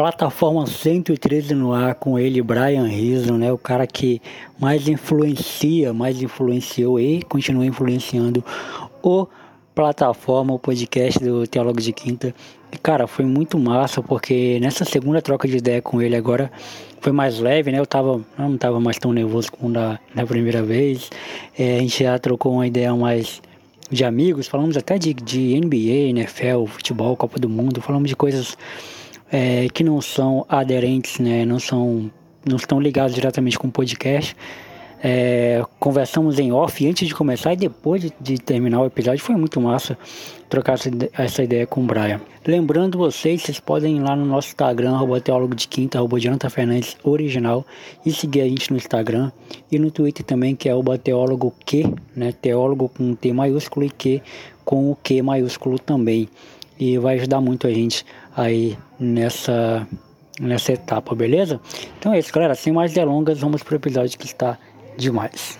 Plataforma 113 no ar com ele, Brian Rizzo, né? O cara que mais influencia, mais influenciou e continua influenciando o plataforma, o podcast do Teólogo de Quinta. E, cara, foi muito massa porque nessa segunda troca de ideia com ele agora foi mais leve, né? Eu tava, não tava mais tão nervoso como da primeira vez. É, a gente já trocou uma ideia mais de amigos, falamos até de, de NBA, NFL, futebol, Copa do Mundo, falamos de coisas é, que não são aderentes, né, não são não estão ligados diretamente com o podcast. É, conversamos em off antes de começar e depois de, de, terminar o episódio. Foi muito massa trocar essa, ideia com o Brian. Lembrando vocês, vocês podem ir lá no nosso Instagram, arroba teólogo de quinta, arroba Jonathan Fernandes original, e seguir a gente no Instagram e no Twitter também, que é o teólogo Q, né? Teólogo com T maiúsculo e Q com o Q maiúsculo também. E vai ajudar muito a gente aí nessa, nessa etapa, beleza? Então é isso, galera. Sem mais delongas, vamos para o episódio que está demais.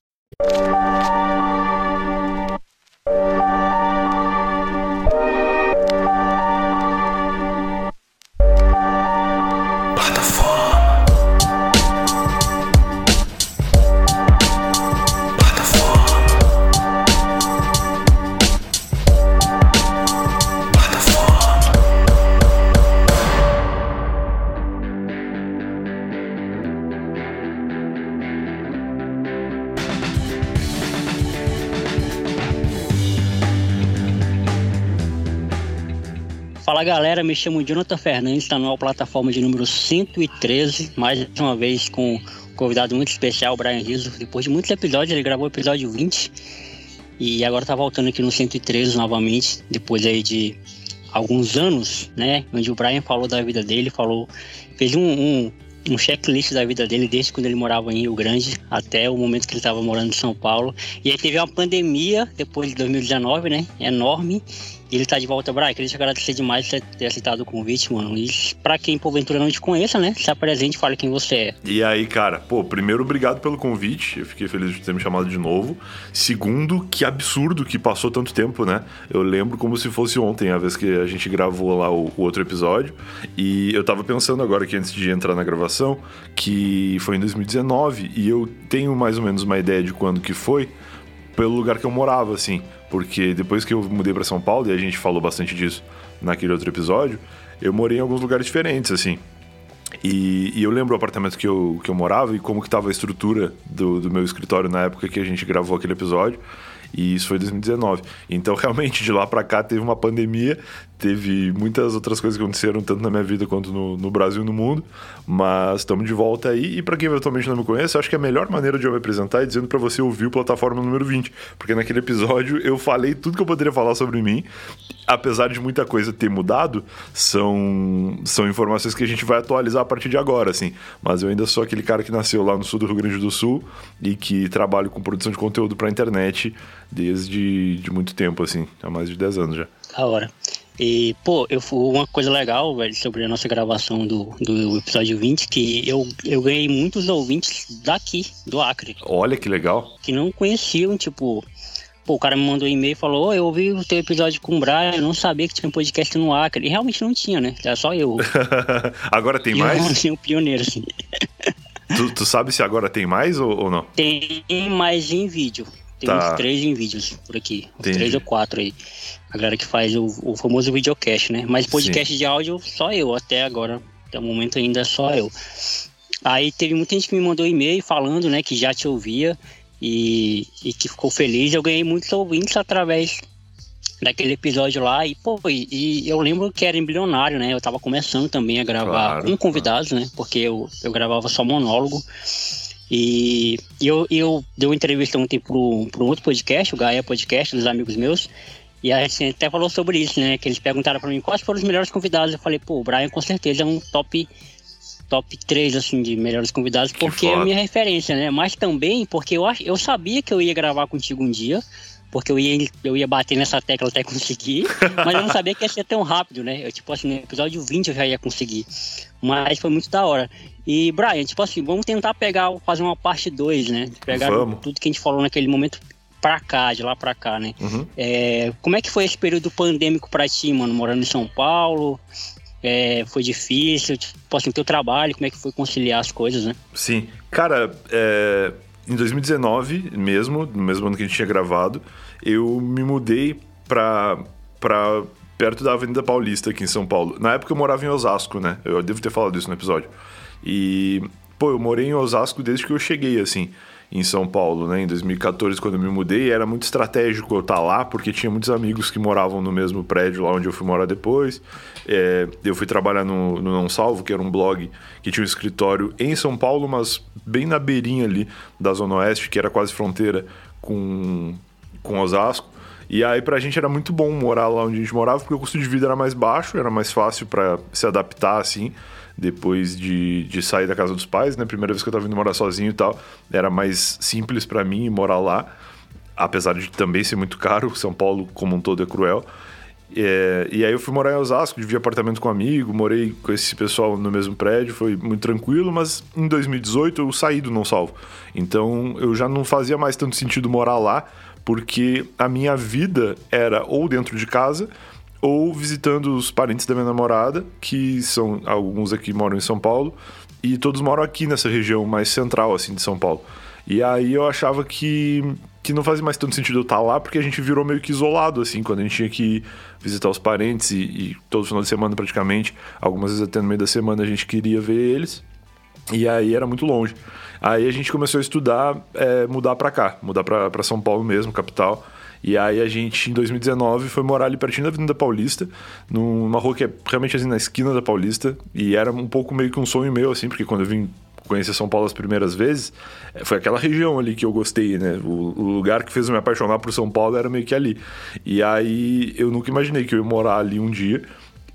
Fala galera, me chamo Jonathan Fernandes, está na plataforma de número 113, mais uma vez com um convidado muito especial, Brian Rizzo. Depois de muitos episódios, ele gravou o episódio 20 e agora tá voltando aqui no 113 novamente, depois aí de alguns anos, né? Onde o Brian falou da vida dele, falou, fez um, um, um checklist da vida dele desde quando ele morava em Rio Grande até o momento que ele estava morando em São Paulo. E aí teve uma pandemia depois de 2019, né? Enorme. Ele tá de volta, Brian. Queria te agradecer demais por ter aceitado o convite, mano. E pra quem porventura não te conheça, né? Se apresente, fale quem você é. E aí, cara, pô, primeiro, obrigado pelo convite. Eu fiquei feliz de ter me chamado de novo. Segundo, que absurdo que passou tanto tempo, né? Eu lembro como se fosse ontem, a vez que a gente gravou lá o, o outro episódio. E eu tava pensando agora que antes de entrar na gravação, que foi em 2019, e eu tenho mais ou menos uma ideia de quando que foi, pelo lugar que eu morava, assim porque depois que eu mudei para São Paulo, e a gente falou bastante disso naquele outro episódio, eu morei em alguns lugares diferentes, assim. E, e eu lembro o apartamento que eu, que eu morava e como que estava a estrutura do, do meu escritório na época que a gente gravou aquele episódio. E isso foi 2019. Então, realmente, de lá para cá teve uma pandemia, teve muitas outras coisas que aconteceram, tanto na minha vida quanto no, no Brasil e no mundo. Mas estamos de volta aí. E para quem eventualmente não me conhece, acho que a melhor maneira de eu me apresentar é dizendo para você ouvir o plataforma número 20. Porque naquele episódio eu falei tudo que eu poderia falar sobre mim. Apesar de muita coisa ter mudado, são, são informações que a gente vai atualizar a partir de agora, assim. Mas eu ainda sou aquele cara que nasceu lá no sul do Rio Grande do Sul e que trabalho com produção de conteúdo para internet desde de muito tempo, assim, há mais de 10 anos já. Da hora. E, pô, eu, uma coisa legal, velho, sobre a nossa gravação do, do episódio 20, que eu, eu ganhei muitos ouvintes daqui, do Acre. Olha que legal. Que não conheciam, tipo, Pô, o cara me mandou um e-mail e falou: oh, Eu ouvi o teu episódio com o Brian, eu não sabia que tinha um podcast no Acre. E realmente não tinha, né? Era só eu. agora tem mais? Eu tinha um pioneiro, assim. tu, tu sabe se agora tem mais ou, ou não? Tem mais em vídeo. Tem tá. uns três em vídeos por aqui. Uns três ou quatro aí. A galera que faz o, o famoso videocast, né? Mas podcast Sim. de áudio, só eu, até agora. Até o momento ainda é só eu. Aí teve muita gente que me mandou e-mail falando, né, que já te ouvia e, e que ficou feliz. Eu ganhei muitos ouvintes através daquele episódio lá. E, pô, e, e, eu lembro que era embrionário, né? Eu tava começando também a gravar claro, com convidados, claro. né? Porque eu, eu gravava só monólogo. E eu, eu dei uma entrevista ontem para um outro podcast, o Gaia Podcast, dos amigos meus. E a gente até falou sobre isso, né? Que eles perguntaram para mim quais foram os melhores convidados. Eu falei, pô, o Brian com certeza é um top top 3 assim de melhores convidados porque é a minha referência, né? Mas também porque eu eu sabia que eu ia gravar contigo um dia, porque eu ia eu ia bater nessa tecla até conseguir, mas eu não sabia que ia ser tão rápido, né? Eu tipo assim, no episódio 20 eu já ia conseguir. Mas foi muito da hora. E, Brian, tipo assim, vamos tentar pegar, fazer uma parte 2, né? Pegar vamos. tudo que a gente falou naquele momento pra cá, de lá pra cá, né? Uhum. É, como é que foi esse período pandêmico pra ti, mano? Morando em São Paulo? É, foi difícil? Tipo assim, teu trabalho, como é que foi conciliar as coisas, né? Sim. Cara, é, em 2019 mesmo, no mesmo ano que a gente tinha gravado, eu me mudei pra, pra perto da Avenida Paulista aqui em São Paulo. Na época eu morava em Osasco, né? Eu devo ter falado isso no episódio. E, pô, eu morei em Osasco desde que eu cheguei, assim em São Paulo, né? Em 2014, quando eu me mudei, era muito estratégico eu estar tá lá, porque tinha muitos amigos que moravam no mesmo prédio lá onde eu fui morar depois. É, eu fui trabalhar no, no Não Salvo, que era um blog que tinha um escritório em São Paulo, mas bem na beirinha ali da Zona Oeste, que era quase fronteira com, com Osasco. E aí pra gente era muito bom morar lá onde a gente morava, porque o custo de vida era mais baixo, era mais fácil para se adaptar assim depois de, de sair da casa dos pais, né? Primeira vez que eu tava vindo morar sozinho e tal, era mais simples para mim morar lá, apesar de também ser muito caro, São Paulo como um todo é cruel. É, e aí eu fui morar em Osasco, dividi apartamento com um amigo, morei com esse pessoal no mesmo prédio, foi muito tranquilo, mas em 2018 eu saí do Não Salvo. Então eu já não fazia mais tanto sentido morar lá, porque a minha vida era ou dentro de casa ou visitando os parentes da minha namorada, que são alguns aqui moram em São Paulo, e todos moram aqui nessa região mais central assim de São Paulo. E aí eu achava que, que não fazia mais tanto sentido eu estar lá, porque a gente virou meio que isolado, assim, quando a gente tinha que visitar os parentes e, e todo final de semana praticamente, algumas vezes até no meio da semana a gente queria ver eles. E aí era muito longe. Aí a gente começou a estudar, é, mudar para cá, mudar para São Paulo mesmo, capital. E aí a gente, em 2019, foi morar ali pertinho da Avenida Paulista, numa rua que é realmente assim na esquina da Paulista. E era um pouco meio que um sonho meu, assim, porque quando eu vim conhecer São Paulo as primeiras vezes, eh, foi aquela região ali que eu gostei, né? O, o, lugar que fez eu me apaixonar por São Paulo era meio que ali. E aí eu nunca imaginei que eu ia morar ali um dia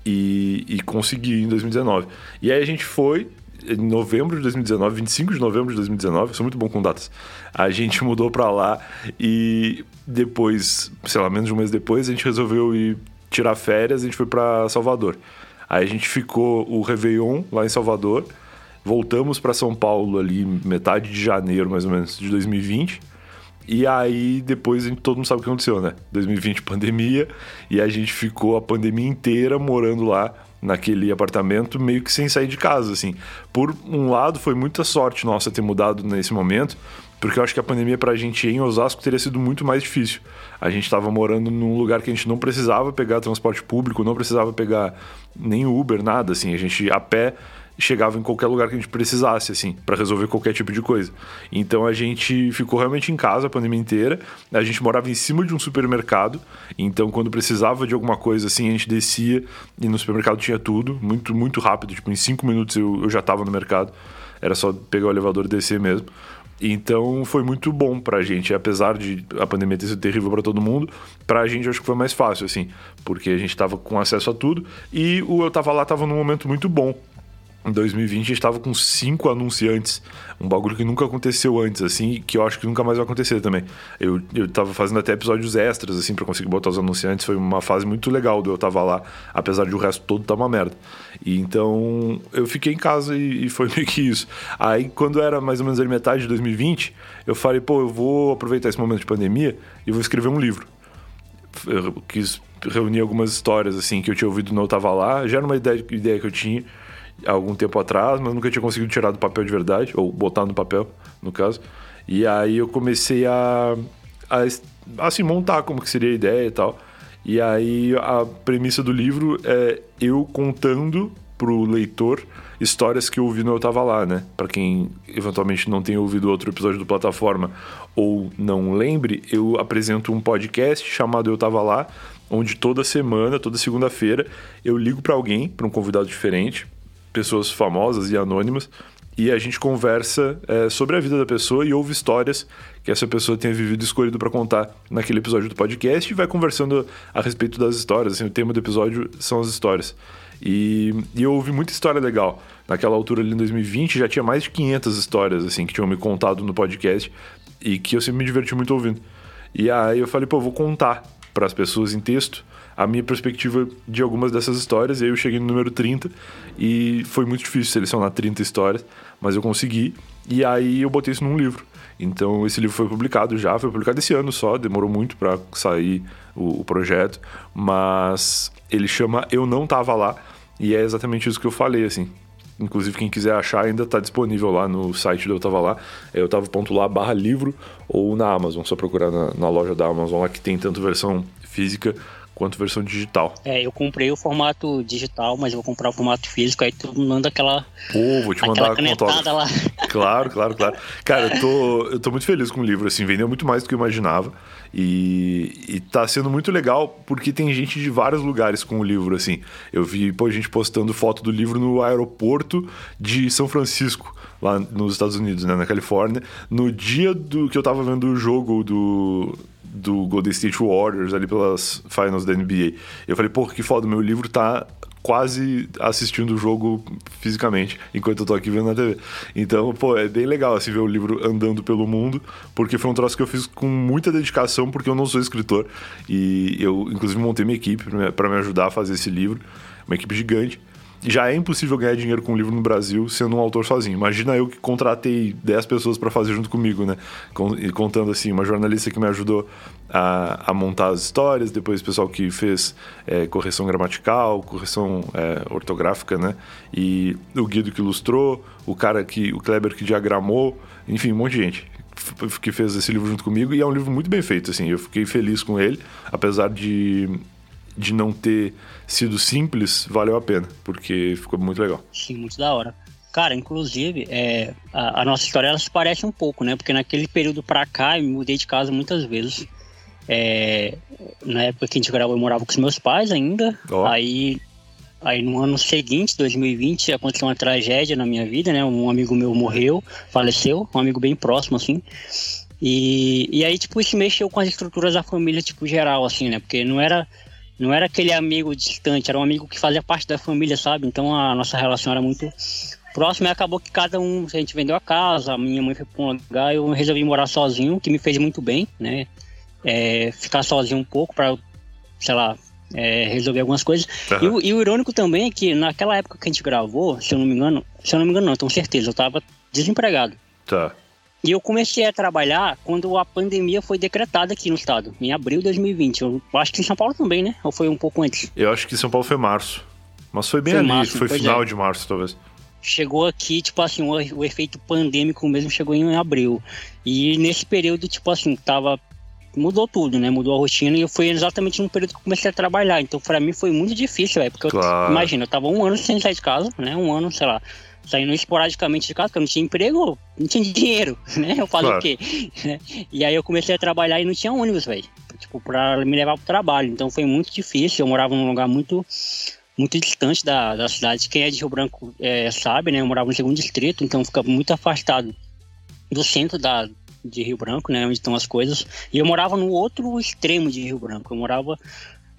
e, e consegui em 2019. E aí a gente foi, em novembro de 2019, 25 de novembro de 2019, sou muito bom com datas. A gente mudou para lá e depois, sei lá, menos de um mês depois, a gente resolveu ir tirar férias, a gente foi para Salvador. Aí a gente ficou o Réveillon lá em Salvador, voltamos para São Paulo ali metade de janeiro, mais ou menos, de 2020. E aí depois a gente, todo mundo sabe o que aconteceu, né? 2020 pandemia e a gente ficou a pandemia inteira morando lá naquele apartamento, meio que sem sair de casa, assim. Por um lado, foi muita sorte nossa ter mudado nesse momento, porque eu acho que a pandemia pra gente em Osasco teria sido muito mais difícil. A gente estava morando num lugar que a gente não precisava pegar transporte público, não precisava pegar nem Uber, nada, assim. A gente a pé chegava em qualquer lugar que a gente precisasse, assim, para resolver qualquer tipo de coisa. Então a gente ficou realmente em casa a pandemia inteira. A gente morava em cima de um supermercado, então quando precisava de alguma coisa assim, a gente descia e no supermercado tinha tudo, muito, muito rápido. Tipo, em cinco minutos eu, eu já estava no mercado. Era só pegar o elevador e descer mesmo. Então foi muito bom pra gente, apesar de a pandemia ter sido terrível para todo mundo, pra gente acho que foi mais fácil, assim, porque a gente tava com acesso a tudo e o Eu Tava Lá tava num momento muito bom em 2020 a gente estava com cinco anunciantes, um bagulho que nunca aconteceu antes, assim, que eu acho que nunca mais vai acontecer também. Eu, eu tava fazendo até episódios extras, assim, para conseguir botar os anunciantes, foi uma fase muito legal do eu tava lá, apesar de o resto todo tá uma merda. E então eu fiquei em casa e, e foi meio que isso. Aí quando era mais ou menos a metade de 2020, eu falei, pô, eu vou aproveitar esse momento de pandemia e vou escrever um livro. Eu quis reunir algumas histórias, assim, que eu tinha ouvido no Eu Tava Lá, já era uma ideia, ideia que eu tinha algum tempo atrás, mas nunca tinha conseguido tirar do papel de verdade, ou botar no papel, no caso. E aí eu comecei a, a assim, montar como que seria a ideia e tal. E aí a premissa do livro é eu contando pro leitor histórias que eu ouvi no Eu Tava Lá, né? Para quem eventualmente não tenha ouvido outro episódio do Plataforma ou não lembre, eu apresento um podcast chamado Eu Tava Lá, onde toda semana, toda segunda-feira, eu ligo para alguém, para um convidado diferente, pessoas famosas e anônimas e a gente conversa é, sobre a vida da pessoa e ouve histórias que essa pessoa tenha vivido e escolhido para contar naquele episódio do podcast e vai conversando a respeito das histórias. Assim, o tema do episódio são as histórias. E, e, eu ouvi muita história legal. Naquela altura ali em 2020 já tinha mais de 500 histórias assim que tinham me contado no podcast e que eu sempre me diverti muito ouvindo. E aí eu falei, pô, eu vou contar para as pessoas em texto a minha perspectiva de algumas dessas histórias. E aí eu cheguei no número 30 e foi muito difícil selecionar 30 histórias, mas eu consegui. E aí eu botei isso num livro. Então esse livro foi publicado já, foi publicado esse ano só, demorou muito para sair o, o, projeto, mas ele chama Eu Não Tava Lá E é exatamente isso que eu falei, assim. Inclusive, quem quiser achar ainda está disponível lá no site do Eu Tava Lá. É eu tava.lá barra livro ou na Amazon. Só procurar na, na loja da Amazon lá que tem tanto versão física quanto versão digital. É, eu comprei o formato digital, mas eu vou comprar o formato físico, aí tu manda aquela. Pô, vou te mandar a canetada lá. Claro, claro, claro. Cara, eu tô, eu tô muito feliz com o livro, assim, vendeu muito mais do que eu imaginava. E, e tá sendo muito legal porque tem gente de vários lugares com o livro, assim. Eu vi, pô, gente postando foto do livro no aeroporto de São Francisco, lá nos Estados Unidos, né, na Califórnia, no dia do que eu tava vendo o jogo do do Golden State Warriors ali pelas finals da NBA. Eu falei, pô, que foda, meu livro tá quase assistindo o jogo fisicamente, enquanto eu tô aqui vendo na TV. Então, pô, é bem legal assim ver o livro andando pelo mundo, porque foi um troço que eu fiz com muita dedicação, porque eu não sou escritor e eu inclusive montei minha equipe para me ajudar a fazer esse livro, uma equipe gigante já é impossível ganhar dinheiro com um livro no Brasil sendo um autor sozinho. Imagina eu que contratei 10 pessoas para fazer junto comigo, né? Contando assim, uma jornalista que me ajudou a, a montar as histórias, depois o pessoal que fez é, correção gramatical, correção é, ortográfica, né? E o Guido que ilustrou, o cara que. o Kleber que diagramou, enfim, um monte de gente que fez esse livro junto comigo e é um livro muito bem feito, assim. Eu fiquei feliz com ele, apesar de de não ter sido simples, valeu a pena, porque ficou muito legal. Sim, muito da hora. Cara, inclusive, é, a, a, nossa história ela se parece um pouco, né? Porque naquele período pra cá eu me mudei de casa muitas vezes. É, na época que a gente gravou, eu morava com os meus pais ainda. Oh. Aí, aí no ano seguinte, 2020, aconteceu uma tragédia na minha vida, né? Um amigo meu morreu, faleceu, um amigo bem próximo, assim. E, e aí, tipo, isso mexeu com as estruturas da família, tipo, geral, assim, né? Porque não era não era aquele amigo distante, era um amigo que fazia parte da família, sabe? Então a nossa relação era muito próxima e acabou que cada um, a gente vendeu a casa, a minha mãe foi para um lugar, eu resolvi morar sozinho, que me fez muito bem, né? É, ficar sozinho um pouco para, sei lá, é, resolver algumas coisas. Uhum. E, o, e, o irônico também é que naquela época que a gente gravou, se eu não me engano, se eu não me engano, não, tenho certeza, eu tava desempregado. Tá. E eu comecei a trabalhar quando a pandemia foi decretada aqui no estado, em abril de 2020. Eu acho que em São Paulo também, né? Ou foi um pouco antes? Eu acho que em São Paulo foi março. Mas foi bem foi ali, março, foi final é. de março, talvez. Chegou aqui, tipo assim, o, o efeito pandêmico mesmo chegou em abril. E nesse período, tipo assim, tava mudou tudo, né? Mudou a rotina e eu fui exatamente no período que eu comecei a trabalhar. Então, para mim foi muito difícil, velho, porque claro. eu, imagina, eu tava um ano sem sair de casa, né? Um ano, sei lá, saindo esporadicamente de casa, porque eu não tinha emprego, não tinha dinheiro, né? Eu faço claro. o quê? E aí eu comecei a trabalhar e não tinha ônibus, velho. Tipo, pra me levar pro trabalho. Então foi muito difícil. Eu morava num lugar muito muito distante da, da cidade. Quem é de Rio Branco é, sabe, né? Eu morava no segundo distrito, então fica muito afastado do centro da, de Rio Branco, né? Onde estão as coisas. E eu morava no outro extremo de Rio Branco. Eu morava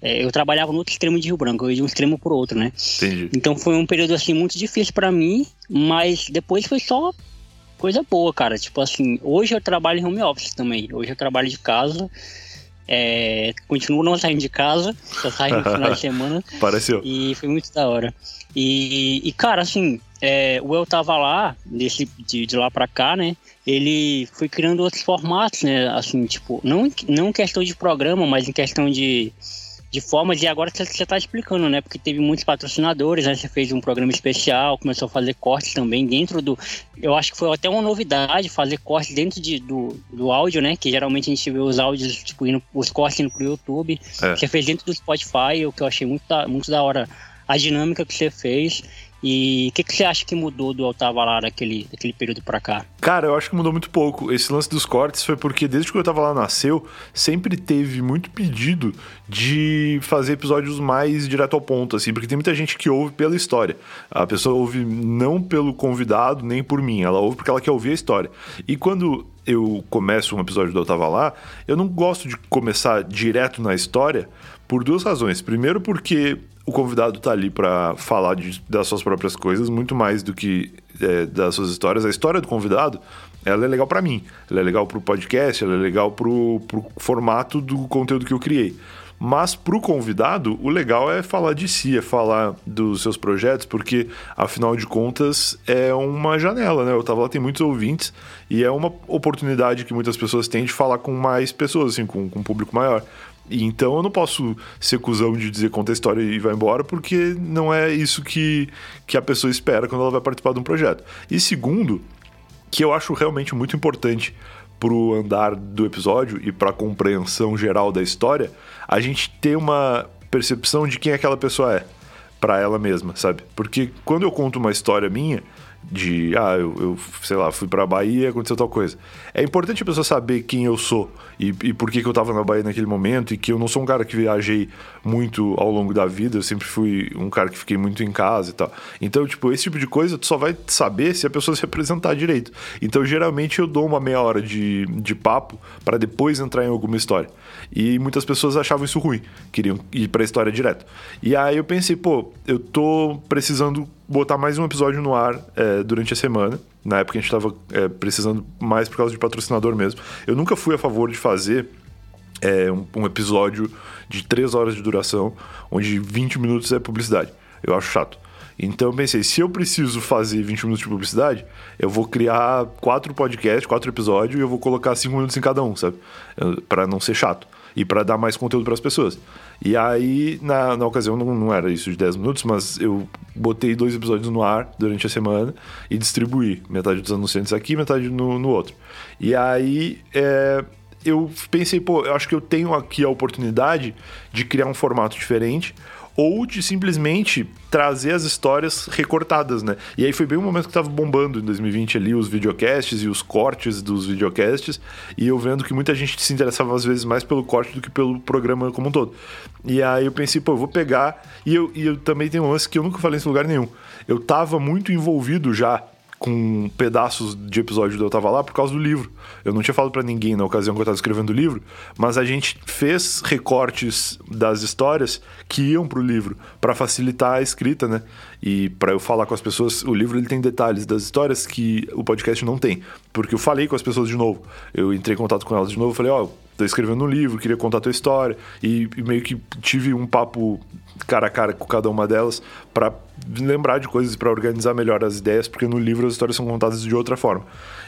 é, eu trabalhava no outro extremo de Rio Branco, eu ia de um extremo pro outro, né? Entendi. Então foi um período assim muito difícil para mim, mas depois foi só coisa boa, cara. Tipo assim, hoje eu trabalho em home office também. Hoje eu trabalho de casa. É, continuo não saindo de casa, só saio no final de semana. Pareceu. E foi muito da hora. E, e cara, assim, é, o Eu tava lá, desse, de, de lá pra cá, né? Ele foi criando outros formatos, né? Assim, tipo, não, não em questão de programa, mas em questão de de formas, e agora você está explicando, né? Porque teve muitos patrocinadores, né? Você fez um programa especial, começou a fazer cortes também dentro do. Eu acho que foi até uma novidade fazer cortes dentro de, do, do áudio, né? Que geralmente a gente vê os áudios, tipo, indo, os cortes indo pro YouTube. É. Você fez dentro do Spotify, o que eu achei muito da, muito da hora a dinâmica que você fez. E o que, que, você acha que mudou do lá daquele, daquele período para cá? Cara, eu acho que mudou muito pouco. Esse lance dos cortes foi porque desde que o Otava lá nasceu, sempre teve muito pedido de fazer episódios mais direto ao ponto, assim, porque tem muita gente que ouve pela história. A pessoa ouve não pelo convidado, nem por mim, ela ouve porque ela quer ouvir a história. E quando eu começo um episódio do Eu Tava Lá, eu não gosto de começar direto na história por duas razões. Primeiro, porque o convidado tá ali para falar de, das suas próprias coisas, muito mais do que é, das suas histórias. A história do convidado, ela é legal para mim, ela é legal pro podcast, ela é legal pro, pro formato do conteúdo que eu criei. Mas pro convidado, o legal é falar de si, é falar dos seus projetos, porque afinal de contas é uma janela, né? Eu tava lá, tem muitos ouvintes e é uma oportunidade que muitas pessoas têm de falar com mais pessoas, assim, com, com um público maior. E então eu não posso ser cuzão de dizer conta a história e vai embora, porque não é isso que, que a pessoa espera quando ela vai participar de um projeto. E segundo, que eu acho realmente muito importante pro andar do episódio e para a compreensão geral da história, a gente ter uma percepção de quem aquela pessoa é para ela mesma, sabe? Porque quando eu conto uma história minha, de ah, eu, eu sei lá, fui pra Bahia, aconteceu tal coisa. É importante a pessoa saber quem eu sou e, e por que, que eu tava na Bahia naquele momento e que eu não sou um cara que viajei muito ao longo da vida, eu sempre fui um cara que fiquei muito em casa e tal. Então, tipo, esse tipo de coisa tu só vai saber se a pessoa se apresentar direito. Então, geralmente eu dou uma meia hora de, de papo para depois entrar em alguma história. E muitas pessoas achavam isso ruim, queriam ir pra história direto. E aí eu pensei, pô, eu tô precisando botar mais um episódio no ar é, durante a semana. Na época a gente estava é, precisando mais por causa de patrocinador mesmo. Eu nunca fui a favor de fazer é, um, um, episódio de 3 horas de duração, onde 20 minutos é publicidade. Eu acho chato. Então eu pensei, se eu preciso fazer 20 minutos de publicidade, eu vou criar quatro podcasts, quatro episódios e eu vou colocar 5 minutos em cada um, sabe? Para não ser chato e para dar mais conteúdo para as pessoas. E aí, na, na ocasião, não, não era isso de 10 minutos, mas eu botei dois episódios no ar durante a semana e distribuí. Metade dos anunciantes aqui, metade no, no outro. E aí, é, eu pensei, pô, eu acho que eu tenho aqui a oportunidade de criar um formato diferente ou de simplesmente trazer as histórias recortadas, né? E aí foi bem o momento que tava bombando em 2020 ali os videocasts e os cortes dos videocasts, e eu vendo que muita gente se interessava às vezes mais pelo corte do que pelo programa como um todo. E aí eu pensei, pô, eu vou pegar, e eu, e eu também tenho um lance que eu nunca falei nesse lugar nenhum. Eu tava muito envolvido já com pedaços de episódio do Eu Tava Lá por causa do livro. Eu não tinha falado para ninguém na ocasião que eu tava escrevendo o livro, mas a gente fez recortes das histórias que iam pro livro para facilitar a escrita, né? E para eu falar com as pessoas, o livro ele tem detalhes das histórias que o podcast não tem, porque eu falei com as pessoas de novo. Eu entrei em contato com elas de novo, falei, ó, oh, tô escrevendo um livro, queria contar a tua história e, e meio que tive um papo cara a cara com cada uma delas para lembrar de coisas para organizar melhor as ideias, porque no livro as histórias são contadas de outra forma.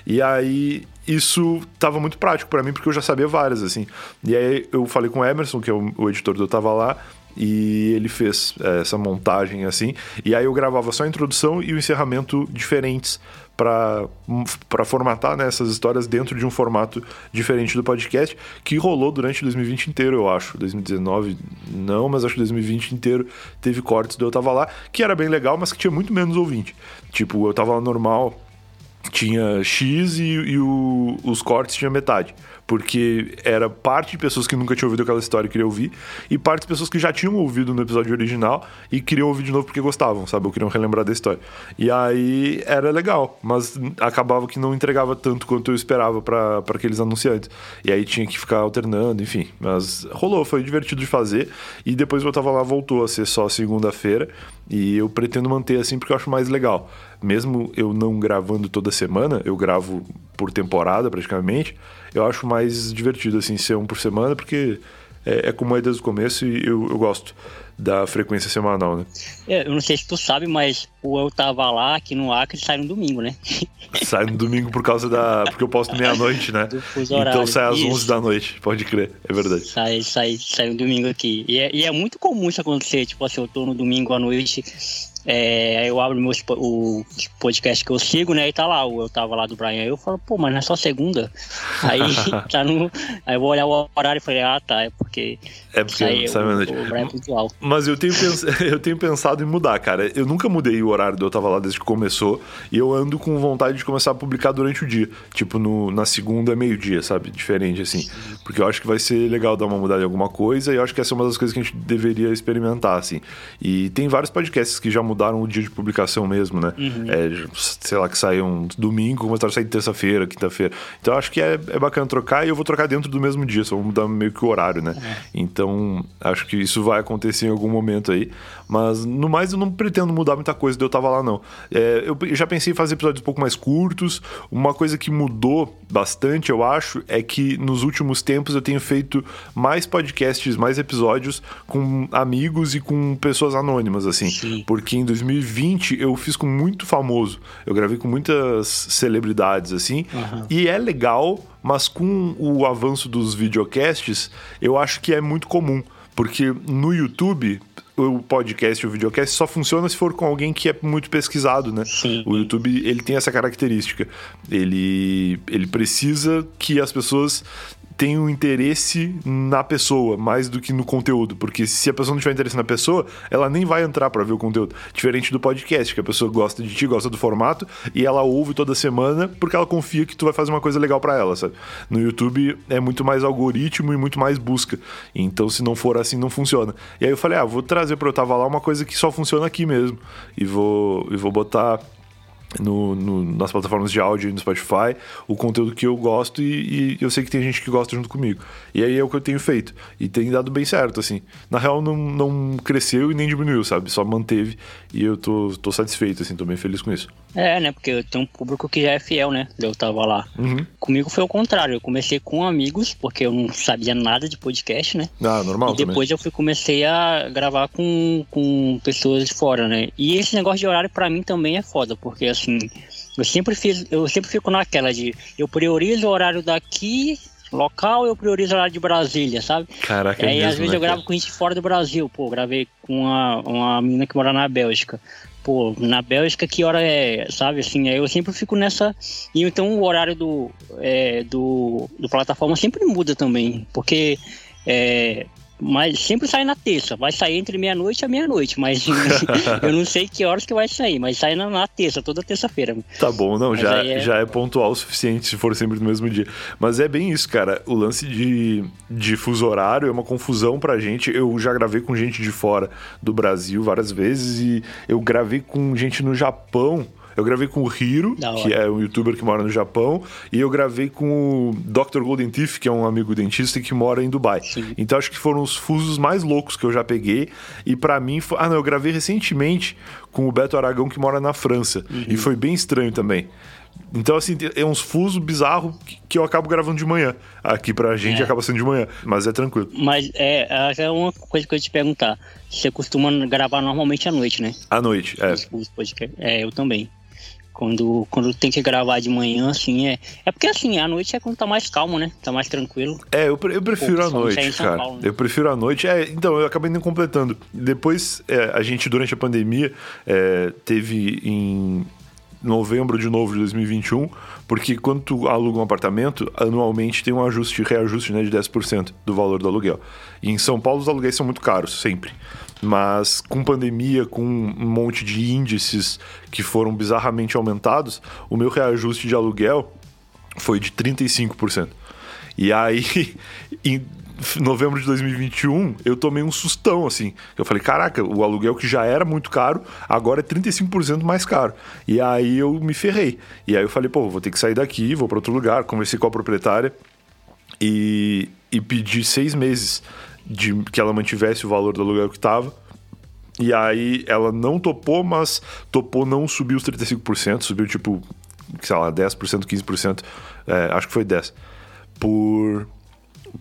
E aí isso tava muito prático para mim porque eu já sabia várias assim. E aí eu falei com o Emerson, que é o, editor do Eu Tava Lá, e ele fez é, essa montagem assim. E aí eu gravava só a introdução e o encerramento diferentes para formatar né, essas histórias dentro de um formato diferente do podcast, que rolou durante 2020 inteiro, eu acho. 2019 não, mas acho que 2020 inteiro teve cortes do Eu Tava Lá, que era bem legal, mas que tinha muito menos ouvinte. Tipo, Eu Tava Lá normal tinha X e, e o, os cortes tinha metade porque era parte de pessoas que nunca tinham ouvido aquela história e queriam ouvir, e parte de pessoas que já tinham ouvido no episódio original e queriam ouvir de novo porque gostavam, sabe? Ou queriam relembrar da história. E aí era legal, mas acabava que não entregava tanto quanto eu esperava para aqueles anunciantes. E aí tinha que ficar alternando, enfim. Mas rolou, foi divertido de fazer. E depois eu tava lá, voltou a ser só segunda-feira. E eu pretendo manter assim porque eu acho mais legal. Mesmo eu não gravando toda semana, eu gravo por temporada praticamente eu acho mais divertido, assim, ser um por semana, porque é, é como é desde o começo e eu, eu gosto da frequência semanal, né? É, eu não sei se tu sabe, mas o Eu Tava Lá aqui no Acre sai no domingo, né? Sai no domingo por causa da... porque eu posto meia-noite, né? Então sai às Isso. 11 da noite, pode crer, é verdade. Sai, sai, sai no domingo aqui. E é, e é muito comum isso acontecer, tipo assim, eu tô no domingo à noite é, aí eu abro meus, o podcast que eu sigo, né? E tá lá, eu tava lá do Brian. Aí eu falo, pô, mas não é só segunda. Aí tá no. Aí eu vou olhar o horário e falei, ah, tá, é porque. É porque sai, sai o, o Brian é Mas eu tenho, pens... eu tenho pensado em mudar, cara. Eu nunca mudei o horário do Eu Tava Lá desde que começou. E eu ando com vontade de começar a publicar durante o dia. Tipo, no, na segunda, meio-dia, sabe? Diferente, assim. Porque eu acho que vai ser legal dar uma mudada em alguma coisa. E eu acho que essa é uma das coisas que a gente deveria experimentar, assim. E tem vários podcasts que já mudaram o dia de publicação mesmo, né? Uhum. É, sei lá, que saiam domingo, começaram a sair terça-feira, quinta-feira. Então acho que é, é bacana trocar e eu vou trocar dentro do mesmo dia, só vou mudar meio que o horário, né? É. Então acho que isso vai acontecer em algum momento aí. Mas no mais eu não pretendo mudar muita coisa de eu tava lá, não. É, eu já pensei em fazer episódios um pouco mais curtos. Uma coisa que mudou bastante, eu acho, é que nos últimos tempos eu tenho feito mais podcasts, mais episódios com amigos e com pessoas anônimas, assim. Sim. Porque em 2020 eu fiz com muito famoso. Eu gravei com muitas celebridades, assim. Uhum. E é legal, mas com o avanço dos videocasts, eu acho que é muito comum. Porque no YouTube, o podcast e o videocast só funciona se for com alguém que é muito pesquisado, né? Sim. O YouTube, ele tem essa característica. Ele, ele precisa que as pessoas tem um interesse na pessoa mais do que no conteúdo, porque se a pessoa não tiver interesse na pessoa, ela nem vai entrar para ver o conteúdo. Diferente do podcast, que a pessoa gosta de ti, gosta do formato e ela ouve toda semana porque ela confia que tu vai fazer uma coisa legal para ela, sabe? No YouTube é muito mais algoritmo e muito mais busca. Então, se não for assim, não funciona. E aí eu falei, ah, vou trazer para eu tava lá uma coisa que só funciona aqui mesmo e vou e vou botar no, no, nas plataformas de áudio e no Spotify o conteúdo que eu gosto e, e, eu sei que tem gente que gosta junto comigo. E aí é o que eu tenho feito. E tem dado bem certo, assim. Na real, não, não cresceu e nem diminuiu, sabe? Só manteve e eu tô, tô satisfeito, assim, tô bem feliz com isso. É, né? Porque eu tenho um público que já é fiel, né? Eu tava lá. Uhum. Comigo foi o contrário. Eu comecei com amigos, porque eu não sabia nada de podcast, né? Ah, normal. E depois também. eu fui, comecei a gravar com, com pessoas de fora, né? E esse negócio de horário para mim também é foda, porque assim, eu sempre fiz, eu sempre fico naquela de eu priorizo o horário daqui local, eu priorizo o horário de Brasília, sabe? Caraca, e aí, é mesmo, às vezes né, eu gravo com gente fora do Brasil, pô, gravei com uma, uma menina que mora na Bélgica. Pô, na Bélgica que hora é, sabe, assim, aí eu sempre fico nessa. E então o horário do, é, do, do plataforma sempre muda também, porque é, mas sempre sai na terça. Vai sair entre meia-noite e meia-noite. Mas eu não sei que horas que vai sair. Mas sai na, na terça, toda terça-feira. Tá bom, não. já é... já é pontual o suficiente se for sempre no mesmo dia. Mas é bem isso, cara. O lance de, de fuso horário é uma confusão pra gente. Eu já gravei com gente de fora do Brasil várias vezes. E eu gravei com gente no Japão eu gravei com o Hiro, que é um youtuber que mora no Japão, e eu gravei com o Dr. Golden Teeth, que é um amigo dentista que mora em Dubai. Sim. Então acho que foram os fusos mais loucos que eu já peguei. E para mim, foi... ah não, eu gravei recentemente com o Beto Aragão que mora na França. Uhum. E foi bem estranho também. Então, assim, é uns fusos bizarros que eu acabo gravando de manhã. Aqui pra gente é. acaba sendo de manhã, mas é tranquilo. Mas é, é uma coisa que eu ia te perguntar. Você costuma gravar normalmente à noite, né? À noite, é. É, eu também. Quando, quando tem que gravar de manhã, assim, é. É porque assim, a noite é quando tá mais calmo, né? Tá mais tranquilo. É, eu, eu prefiro Pô, a noite, cara. Paulo, né? Eu prefiro a noite. É, então, eu acabei nem completando. Depois, é, a gente, durante a pandemia, é, teve em novembro de novo de 2021, porque quando tu aluga um apartamento, anualmente tem um ajuste, reajuste né, de 10% do valor do aluguel. E em São Paulo os aluguéis são muito caros, sempre. Mas com pandemia, com um monte de índices que foram bizarramente aumentados, o meu reajuste de aluguel foi de 35%. E aí, em novembro de 2021, eu tomei um sustão, assim. Eu falei, caraca, o aluguel que já era muito caro, agora é 35% mais caro. E aí eu me ferrei. E aí eu falei, pô, vou ter que sair daqui, vou para outro lugar. Conversei com a proprietária e, e pedi seis meses de que ela mantivesse o valor do aluguel que estava. E aí ela não topou, mas topou não subir os 35%, subiu tipo, sei lá, 10%, 15%, é, acho que foi 10%, por,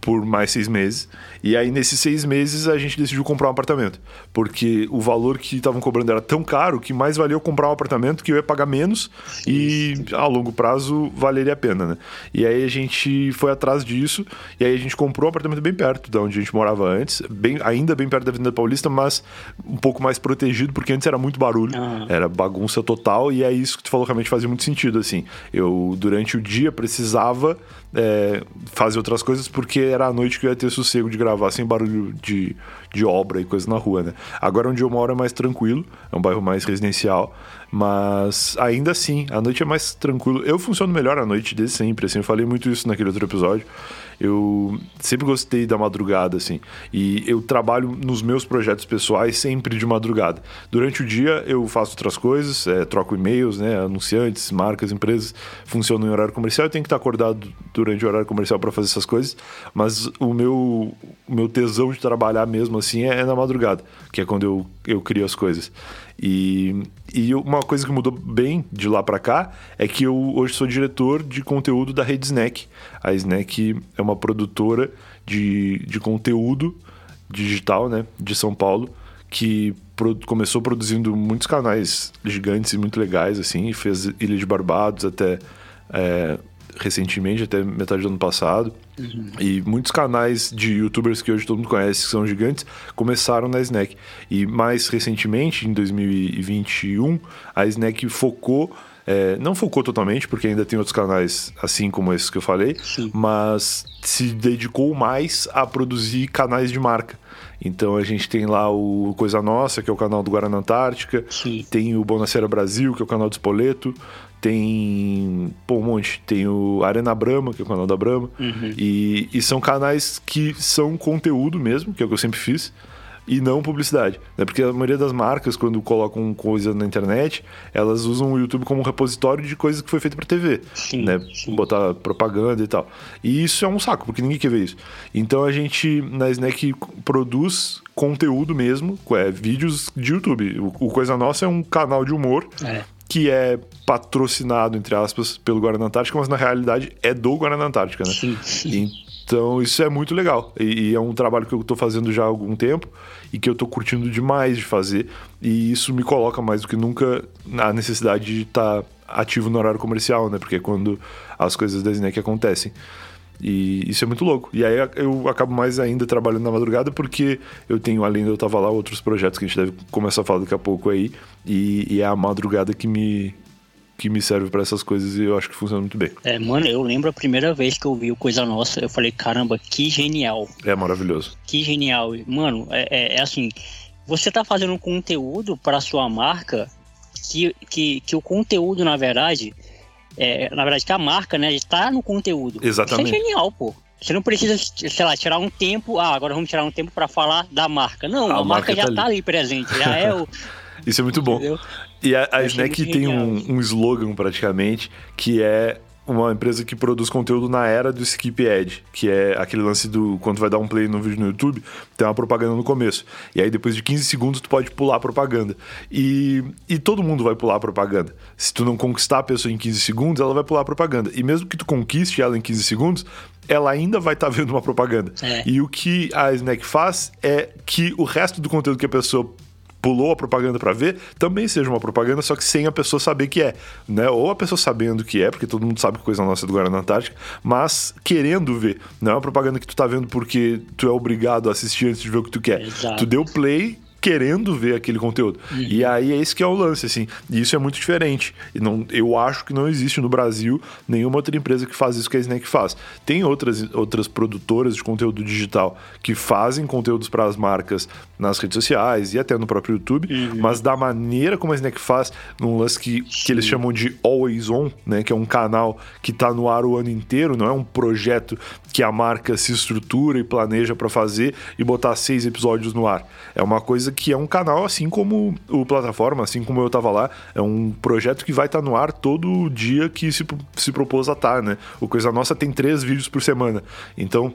por mais seis meses. E aí, nesses seis meses, a gente decidiu comprar um apartamento. Porque o valor que estavam cobrando era tão caro que mais valia eu comprar um apartamento que eu ia pagar menos sim, e sim. a longo prazo valeria a pena, né? E aí a gente foi atrás disso e aí a gente comprou um apartamento bem perto da onde a gente morava antes, bem, ainda bem perto da Avenida Paulista, mas um pouco mais protegido, porque antes era muito barulho, ah. era bagunça total e é isso que tu falou realmente fazia muito sentido, assim. Eu, durante o dia, precisava é, fazer outras coisas porque era a noite que eu ia ter sossego de gravar sem barulho de, de obra e coisa na rua, né? Agora onde eu moro é mais tranquilo, é um bairro mais residencial, mas ainda assim, a noite é mais tranquilo. Eu funciono melhor à noite desde sempre, assim, eu falei muito isso naquele outro episódio. Eu sempre gostei da madrugada, assim. E eu trabalho nos meus projetos pessoais sempre de madrugada. Durante o dia eu faço outras coisas, é, troco e-mails, né? Anunciantes, marcas, empresas funcionam em horário comercial. Eu tenho que estar acordado durante o horário comercial para fazer essas coisas. Mas o meu, o meu tesão de trabalhar mesmo, assim, é, na madrugada, que é quando eu, eu crio as coisas. E, e uma coisa que mudou bem de lá para cá é que eu hoje sou diretor de conteúdo da rede Snack. A Snack é uma produtora de, de conteúdo digital, né, de São Paulo, que começou produzindo muitos canais gigantes e muito legais, assim, fez Ilha de Barbados até é, recentemente, até metade do ano passado. Uhum. E muitos canais de youtubers que hoje todo mundo conhece, que são gigantes, começaram na Snack. E mais recentemente, em 2021, a Snack focou é, não focou totalmente, porque ainda tem outros canais assim como esses que eu falei, Sim. mas se dedicou mais a produzir canais de marca. Então a gente tem lá o Coisa Nossa, que é o canal do Guarana Antártica, Sim. tem o Bonacera Brasil, que é o canal do Spoleto, tem pô, um monte. Tem o Arena Brahma, que é o canal da Brahma. Uhum. E, e são canais que são conteúdo mesmo, que é o que eu sempre fiz e não publicidade. Né? Porque a maioria das marcas, quando colocam coisa na internet, elas usam o YouTube como um repositório de coisas que foi feito para TV. Sim, né? Sim. Botar propaganda e tal. E isso é um saco, porque ninguém quer ver isso. Então a gente, na Snack, produz conteúdo mesmo, é, vídeos de YouTube. O, o Coisa Nossa é um canal de humor. É que é patrocinado, entre aspas, pelo Guarana Antártica, mas na realidade é do Guarana Antártica, né? Sim, sim. Então isso é muito legal. E, e é um trabalho que eu estou fazendo já há algum tempo e que eu estou curtindo demais de fazer. E isso me coloca mais do que nunca na necessidade de estar tá ativo no horário comercial, né? Porque é quando as coisas da Snack acontecem. E isso é muito louco. E aí eu acabo mais ainda trabalhando na madrugada porque eu tenho, além de eu tava lá, outros projetos que a gente deve começar a falar daqui a pouco aí. E, e é a madrugada que me, que me serve para essas coisas e eu acho que funciona muito bem. É, mano, eu lembro a primeira vez que eu vi o Coisa Nossa, eu falei, caramba, que genial. É maravilhoso. Que genial. Mano, é, é, é assim, você tá fazendo um conteúdo para sua marca que, que, que o conteúdo, na verdade, é, na verdade, que a marca, né, está no conteúdo. Exatamente. Isso é genial, pô. Você não precisa, sei lá, tirar um tempo, ah, agora vamos tirar um tempo para falar da marca. Não, a, a marca, marca, já tá ali. tá ali presente, já é o... Isso é muito bom. Entendeu? E a, a Snack tem um, um slogan praticamente que é uma empresa que produz conteúdo na era do skip ad, que é aquele lance do quando vai dar um play no vídeo no YouTube, tem uma propaganda no começo. E aí depois de 15 segundos tu pode pular a propaganda. E, e todo mundo vai pular a propaganda. Se tu não conquistar a pessoa em 15 segundos, ela vai pular a propaganda. E mesmo que tu conquiste ela em 15 segundos, ela ainda vai estar tá vendo uma propaganda. É. E o que a Snack faz é que o resto do conteúdo que a pessoa pulou a propaganda para ver, também seja uma propaganda, só que sem a pessoa saber que é, né? Ou a pessoa sabendo que é, porque todo mundo sabe que coisa nossa é do Guarana Antártica, mas querendo ver. Não é uma propaganda que tu tá vendo porque tu é obrigado a assistir antes de ver o que tu quer. Exato. Tu deu play querendo ver aquele conteúdo. Uhum. E aí é esse que é o lance, assim. E isso é muito diferente. E não, eu acho que não existe no Brasil nenhuma outra empresa que faz isso que a Snack faz. Tem outras, outras produtoras de conteúdo digital que fazem conteúdos para as marcas nas redes sociais e até no próprio YouTube, uhum. mas da maneira como a Snack faz, num lance que, que eles chamam de Always On, né? Que é um canal que está no ar o ano inteiro, não é um projeto que a marca se estrutura e planeja para fazer e botar seis episódios no ar. É uma coisa coisa que é um canal assim como o plataforma, assim como eu tava lá, é um projeto que vai estar tá no ar todo dia que se, se propôs a estar, tá, né? O Coisa Nossa tem três vídeos por semana. Então,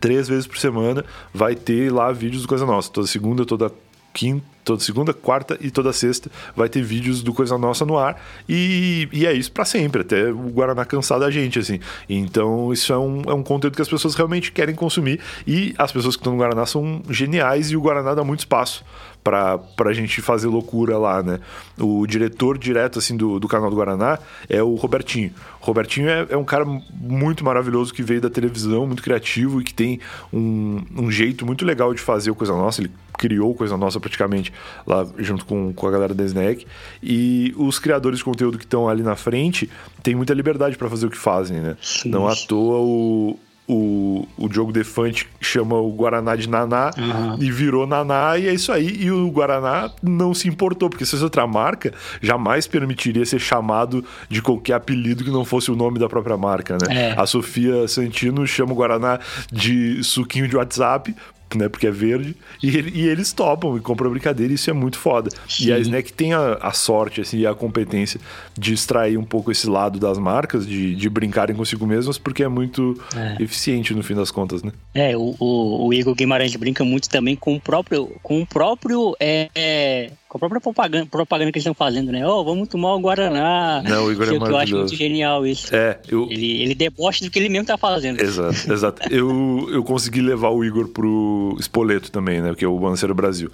três vezes por semana vai ter lá vídeos do Coisa Nossa. Toda segunda, toda quinta, toda segunda, quarta e toda sexta vai ter vídeos do Coisa Nossa no ar. E, e é isso para sempre, até o Guaraná cansar da gente, assim. Então, isso é um, é um conteúdo que as pessoas realmente querem consumir. E as pessoas que estão no Guaraná são geniais e o Guaraná dá muito espaço pra, pra gente fazer loucura lá, né? O diretor direto, assim, do, do canal do Guaraná é o Robertinho. O Robertinho é, é um cara muito maravilhoso que veio da televisão, muito criativo e que tem um, um jeito muito legal de fazer o Coisa Nossa. Ele criou Coisa Nossa praticamente lá junto com, com a galera da Snack. E os criadores de conteúdo que estão ali na frente têm muita liberdade para fazer o que fazem, né? Sim. Não à toa o, o, o Diogo Defante chama o Guaraná de Naná uhum. e virou Naná, e é isso aí. E o Guaraná não se importou, porque se fosse outra marca, jamais permitiria ser chamado de qualquer apelido que não fosse o nome da própria marca, né? É. A Sofia Santino chama o Guaraná de suquinho de WhatsApp né? Porque é verde. E, ele, e eles topam e compram a brincadeira, e isso é muito foda. Sim. E a Snack tem a, a sorte, assim, e a competência de extrair um pouco esse lado das marcas, de, de brincarem consigo mesmas, porque é muito é. eficiente no fim das contas, né? É, o, o, o Igor Guimarães brinca muito também com o próprio, com o próprio é, com a própria propaganda, propaganda que eles estão fazendo, né? Oh, vamos tomar o Guaraná. Não, o Igor é. Eu acho muito genial isso. É, eu... ele, ele debocha do que ele mesmo tá fazendo. Exato, exato. eu, eu consegui levar o Igor pro Espoleto também, né? Que é o Banceiro Brasil.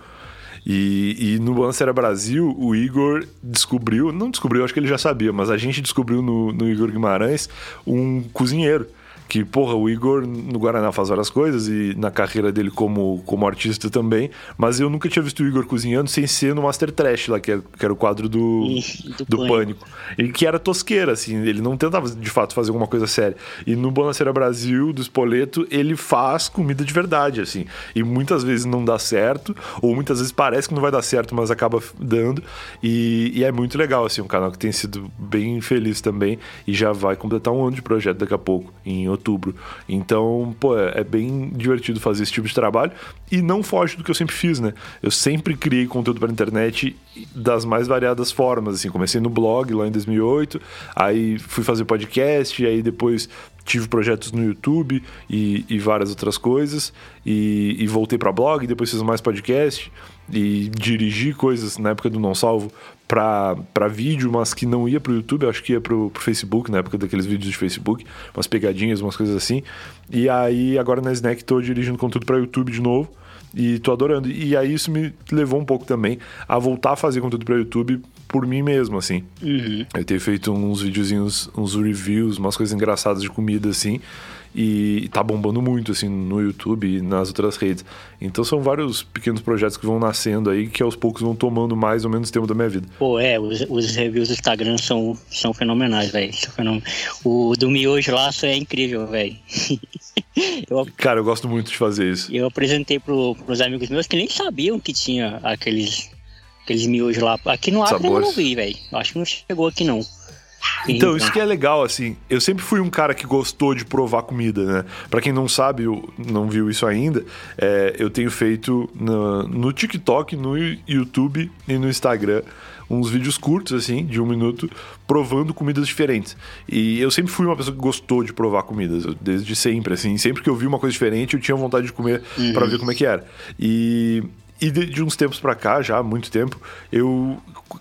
E, e no Banceira Brasil, o Igor descobriu, não descobriu, acho que ele já sabia, mas a gente descobriu no, no Igor Guimarães um cozinheiro que, porra, o Igor no Guaraná faz várias coisas e na carreira dele como, como artista também, mas eu nunca tinha visto o Igor cozinhando sem ser no Master Trash lá, que era, que era o quadro do, do, do Pânico. Pânico. E que era tosqueira, assim, ele não tentava de fato fazer alguma coisa séria. E no Bonaceira Brasil, do Espoleto, ele faz comida de verdade, assim. E muitas vezes não dá certo, ou muitas vezes parece que não vai dar certo, mas acaba dando. E, e é muito legal, assim, um canal que tem sido bem feliz também e já vai completar um ano de projeto daqui a pouco, em outubro outubro. Então, pô, é, é bem divertido fazer esse tipo de trabalho e não foge do que eu sempre fiz, né? Eu sempre criei conteúdo para internet das mais variadas formas, assim, comecei no blog lá em 2008, aí fui fazer podcast, aí depois tive projetos no YouTube e, e várias outras coisas e, e voltei para blog, depois fiz mais podcast e dirigi coisas na época do Não Salvo para vídeo, mas que não ia pro YouTube, acho que ia pro, pro Facebook, na época daqueles vídeos de Facebook, umas pegadinhas, umas coisas assim. E aí, agora na Snack, tô dirigindo conteúdo para YouTube de novo e tô adorando. E aí, isso me levou um pouco também a voltar a fazer conteúdo para YouTube por mim mesmo, assim. Uhum. Eu tenho feito uns videozinhos, uns reviews, umas coisas engraçadas de comida, assim e tá bombando muito assim no YouTube e nas outras redes. Então são vários pequenos projetos que vão nascendo aí que aos poucos vão tomando mais ou menos tempo da minha vida. Pô, é, os, os reviews do Instagram são, são fenomenais, velho. O do Miojo lá é incrível, velho. Cara, eu gosto muito de fazer isso. Eu apresentei pro, pros amigos meus que nem sabiam que tinha aqueles aqueles miojos lá. Aqui no Acre eu não vi, velho. Acho que não chegou aqui não. Então, isso que é legal, assim. Eu sempre fui um cara que gostou de provar comida, né? Pra quem não sabe, não viu isso ainda, é, eu tenho feito no, no TikTok, no YouTube e no Instagram uns vídeos curtos, assim, de um minuto, provando comidas diferentes. E eu sempre fui uma pessoa que gostou de provar comidas, desde sempre, assim. Sempre que eu vi uma coisa diferente, eu tinha vontade de comer uhum. para ver como é que era. E e de, de, uns tempos para cá, já há muito tempo, eu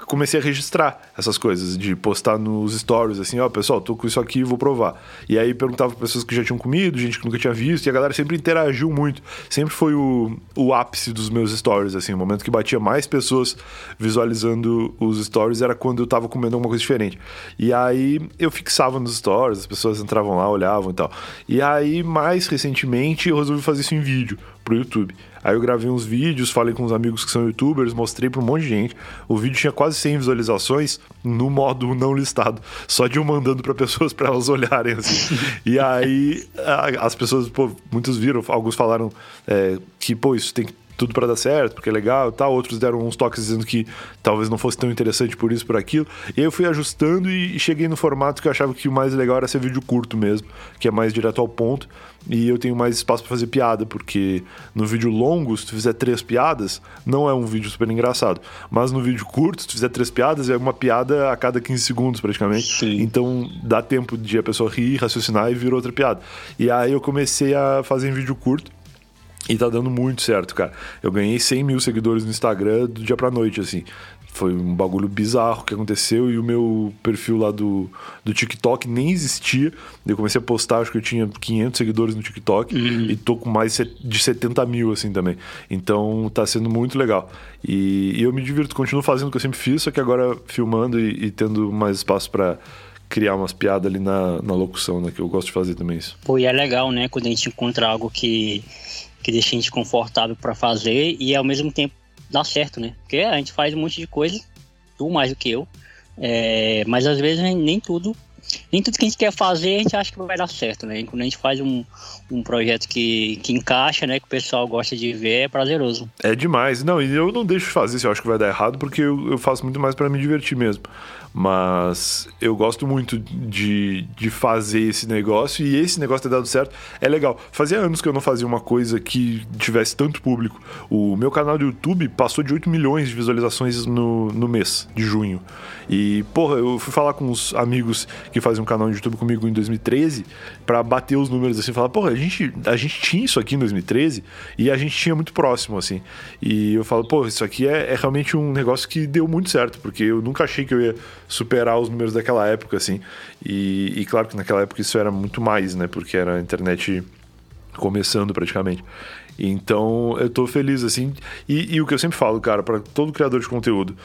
comecei a registrar essas coisas, de postar nos stories, assim, ó, oh, pessoal, tô com isso aqui, vou provar. E aí perguntava pra pessoas que já tinham comido, gente que nunca tinha visto, e a galera sempre interagiu muito. Sempre foi o, o ápice dos meus stories, assim, o momento que batia mais pessoas visualizando os stories era quando eu tava comendo alguma coisa diferente. E aí eu fixava nos stories, as pessoas entravam lá, olhavam e tal. E aí, mais recentemente, eu resolvi fazer isso em vídeo pro YouTube. Aí eu gravei uns vídeos, falei com uns amigos que são youtubers, mostrei para um monte de gente. O vídeo tinha quase 100 visualizações no modo não listado, só de eu mandando para pessoas para elas olharem assim. e aí as pessoas, pô, muitos viram, alguns falaram é, que, pô, isso tem que tudo para dar certo, porque é legal e tal. Outros deram uns toques dizendo que talvez não fosse tão interessante por isso, por aquilo. E aí eu fui ajustando e cheguei no formato que eu achava que o mais legal era ser vídeo curto mesmo, que é mais direto ao ponto. E eu tenho mais espaço para fazer piada, porque no vídeo longo, se tu fizer três piadas, não é um vídeo super engraçado. Mas no vídeo curto, se tu fizer três piadas, é uma piada a cada 15 segundos praticamente. Sim. Então dá tempo de a pessoa rir, raciocinar e vir outra piada. E aí eu comecei a fazer em vídeo curto. E tá dando muito certo, cara. Eu ganhei 100 mil seguidores no Instagram do dia pra noite, assim. Foi um bagulho bizarro que aconteceu e o meu perfil lá do, do TikTok nem existia. Eu comecei a postar, acho que eu tinha 500 seguidores no TikTok uhum. e tô com mais de 70 mil, assim, também. Então tá sendo muito legal. E, e eu me divirto, continuo fazendo o que eu sempre fiz, só que agora filmando e, e tendo mais espaço para criar umas piadas ali na, na locução, né? Que eu gosto de fazer também isso. Pô, e é legal, né? Quando a gente encontra algo que que deixa a gente confortável para fazer e ao mesmo tempo dá certo, né? Porque a gente faz um monte de coisa, tu mais do que eu, é, mas às vezes nem tudo nem tudo que a gente quer fazer a gente acha que vai dar certo, né? Quando a gente faz um, um projeto que, que encaixa, né? Que o pessoal gosta de ver, é prazeroso. É demais. Não, e eu não deixo de fazer se eu acho que vai dar errado, porque eu, eu faço muito mais para me divertir mesmo. Mas eu gosto muito de, de fazer esse negócio e esse negócio ter dado certo é legal. Fazia anos que eu não fazia uma coisa que tivesse tanto público. O meu canal do YouTube passou de 8 milhões de visualizações no, no mês de junho. E, porra, eu fui falar com uns amigos que faziam um canal de YouTube comigo em 2013 para bater os números assim, falar, porra, a gente, a gente tinha isso aqui em 2013 e a gente tinha muito próximo, assim. E eu falo, pô, isso aqui é, é realmente um negócio que deu muito certo, porque eu nunca achei que eu ia superar os números daquela época, assim. E, e claro que naquela época isso era muito mais, né? Porque era a internet começando praticamente. Então eu tô feliz, assim. E, e o que eu sempre falo, cara, para todo criador de conteúdo,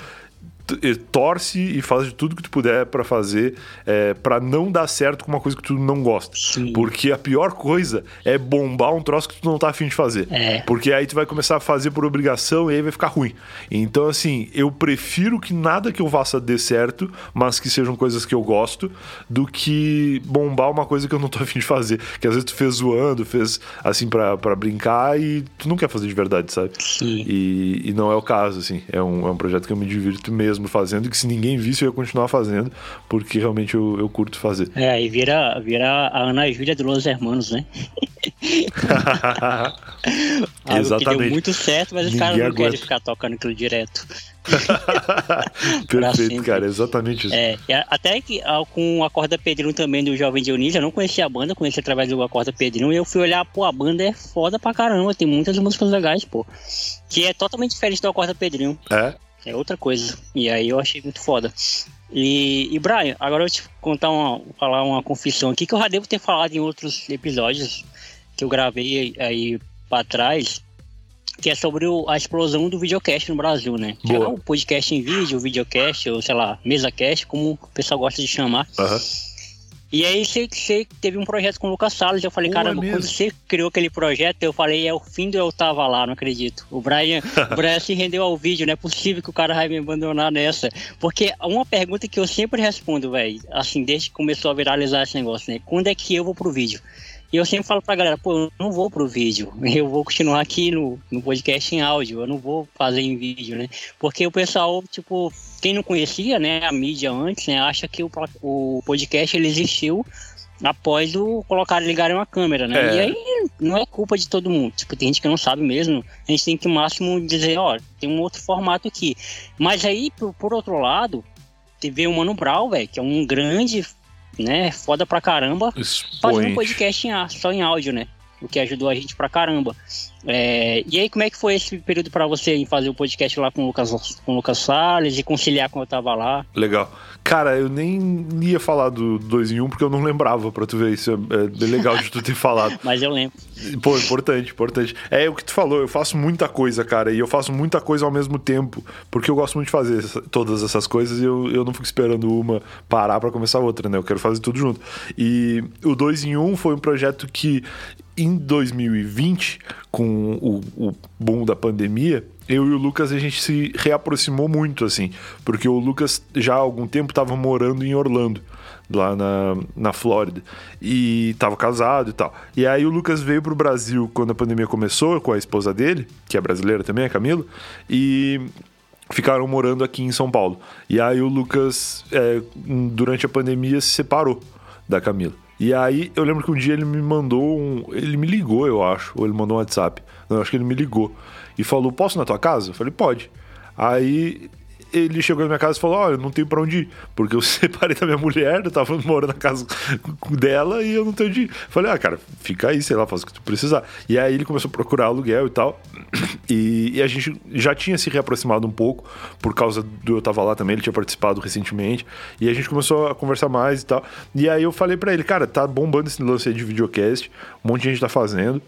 torce e faz de tudo que tu puder para fazer é, para não dar certo com uma coisa que tu não gosta. Sim. Porque a pior coisa é bombar um troço que tu não tá afim de fazer. É. Porque aí tu vai começar a fazer por obrigação e aí vai ficar ruim. Então, assim, eu prefiro que nada que eu faça dê certo, mas que sejam coisas que eu gosto, do que bombar uma coisa que eu não tô afim de fazer. Que às vezes tu fez zoando, fez assim para brincar e tu não quer fazer de verdade, sabe? Sim. E, e não é o caso, assim. É um, é um projeto que eu me divirto mesmo mesmo fazendo, que se ninguém visse eu ia continuar fazendo, porque realmente eu, eu curto fazer. É, aí vira, vira a Ana Júlia de Los Hermanos, né? Exatamente. deu muito certo, mas os caras não aguenta. querem ficar tocando aquilo direto. Perfeito, cara, exatamente isso. É, até que com a Corda Pedrinho também do Jovem Dionísio, eu não conhecia a banda, conheci através do Acorda Pedrinho, e eu fui olhar, pô, a banda é foda pra caramba, tem muitas músicas legais, pô. Que é totalmente diferente do Acorda Pedrinho. É? É outra coisa. E aí eu achei muito foda. E, e Brian, agora eu vou te contar uma, falar uma confissão aqui que eu já devo ter falado em outros episódios que eu gravei aí, para trás, que é sobre o, a explosão do videocast no Brasil, né? Que é o podcast em vídeo, o videocast, ou sei lá, mesa cast, como o pessoal gosta de chamar. Uhum. E aí você, você teve um projeto com o Lucas Salles, eu falei, caramba, é quando você criou aquele projeto, eu falei, é o fim do eu tava lá, não acredito. O Brian, o Brian se rendeu ao vídeo, não é possível que o cara vai me abandonar nessa. Porque uma pergunta que eu sempre respondo, velho, assim, desde que começou a viralizar esse negócio, né? Quando é que eu vou pro vídeo? E eu sempre falo pra galera, pô, eu não vou pro vídeo, eu vou continuar aqui no, no podcast em áudio, eu não vou fazer em vídeo, né? Porque o pessoal, tipo, quem não conhecia, né, a mídia antes, né, acha que o, o podcast ele existiu após o colocar ligar uma câmera, né? É. E aí não é culpa de todo mundo. Tipo, tem gente que não sabe mesmo. A gente tem que, máximo, dizer, ó, tem um outro formato aqui. Mas aí, por, por outro lado, teve o Mano Brown, velho, que é um grande né? Foda pra caramba. Expoente. Fazendo um podcast em, só em áudio, né? O que ajudou a gente pra caramba. É, e aí, como é que foi esse período para você em fazer o podcast lá com o Lucas, com o Lucas Salles e conciliar quando eu tava lá? Legal. Cara, eu nem ia falar do 2 em 1 um porque eu não lembrava, pra tu ver. Isso é, é legal de tu ter falado. Mas eu lembro. Pô, importante, importante. É o que tu falou, eu faço muita coisa, cara, e eu faço muita coisa ao mesmo tempo, porque eu gosto muito de fazer todas essas coisas e eu, eu não fico esperando uma parar para começar outra, né? Eu quero fazer tudo junto. E o 2 em 1 um foi um projeto que em 2020, com o, o boom da pandemia, eu e o Lucas a gente se reaproximou muito, assim, porque o Lucas já há algum tempo estava morando em Orlando, lá na, na Flórida, e estava casado e tal. E aí o Lucas veio para o Brasil quando a pandemia começou, com a esposa dele, que é brasileira também, a Camila, e ficaram morando aqui em São Paulo. E aí o Lucas, é, durante a pandemia, se separou da Camila. E aí eu lembro que um dia ele me mandou um. Ele me ligou, eu acho. Ou ele mandou um WhatsApp. Não, eu acho que ele me ligou. E falou: Posso ir na tua casa? Eu falei: Pode. Aí ele chegou na minha casa e falou: Olha, eu não tenho pra onde ir, porque eu separei da minha mulher, eu tava morando na casa dela e eu não tenho onde ir. Falei: Ah, cara, fica aí, sei lá, faz o que tu precisar. E aí ele começou a procurar aluguel e tal. E, e, a gente já tinha se reaproximado um pouco, por causa do eu tava lá também, ele tinha participado recentemente. E a gente começou a conversar mais e tal. E aí eu falei para ele: Cara, tá bombando esse lance aí de videocast, um monte de gente tá fazendo.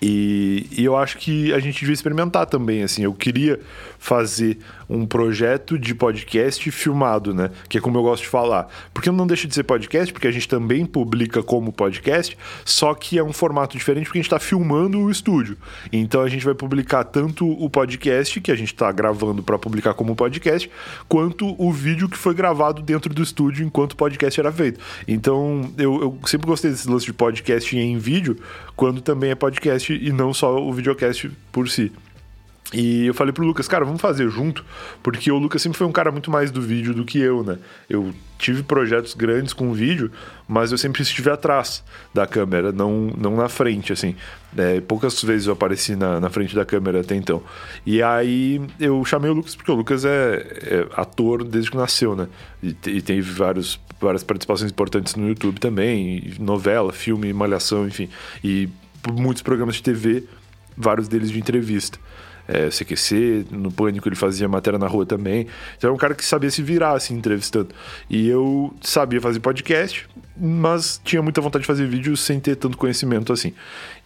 E, e, eu acho que a gente devia experimentar também, assim. Eu queria fazer um projeto de podcast filmado, né? Que é como eu gosto de falar. Porque não deixa de ser podcast, porque a gente também publica como podcast, só que é um formato diferente porque a gente está filmando o estúdio. Então a gente vai publicar tanto o podcast, que a gente está gravando para publicar como podcast, quanto o vídeo que foi gravado dentro do estúdio enquanto o podcast era feito. Então eu, eu sempre gostei desse lance de podcast em vídeo, quando também é podcast e não só o videocast por si. E eu falei pro Lucas, cara, vamos fazer junto, porque o Lucas sempre foi um cara muito mais do vídeo do que eu, né? Eu tive projetos grandes com vídeo, mas eu sempre estive atrás da câmera, não, não na frente, assim. É, poucas vezes eu apareci na, na frente da câmera até então. E aí eu chamei o Lucas, porque o Lucas é, é ator desde que nasceu, né? E, e teve vários, várias participações importantes no YouTube também, novela, filme, malhação, enfim. E muitos programas de TV, vários deles de entrevista é, CQC, no Pânico ele fazia matéria na rua também. Então era um cara que sabia se virar, assim, entrevistando. E eu sabia fazer podcast, mas tinha muita vontade de fazer vídeo sem ter tanto conhecimento assim.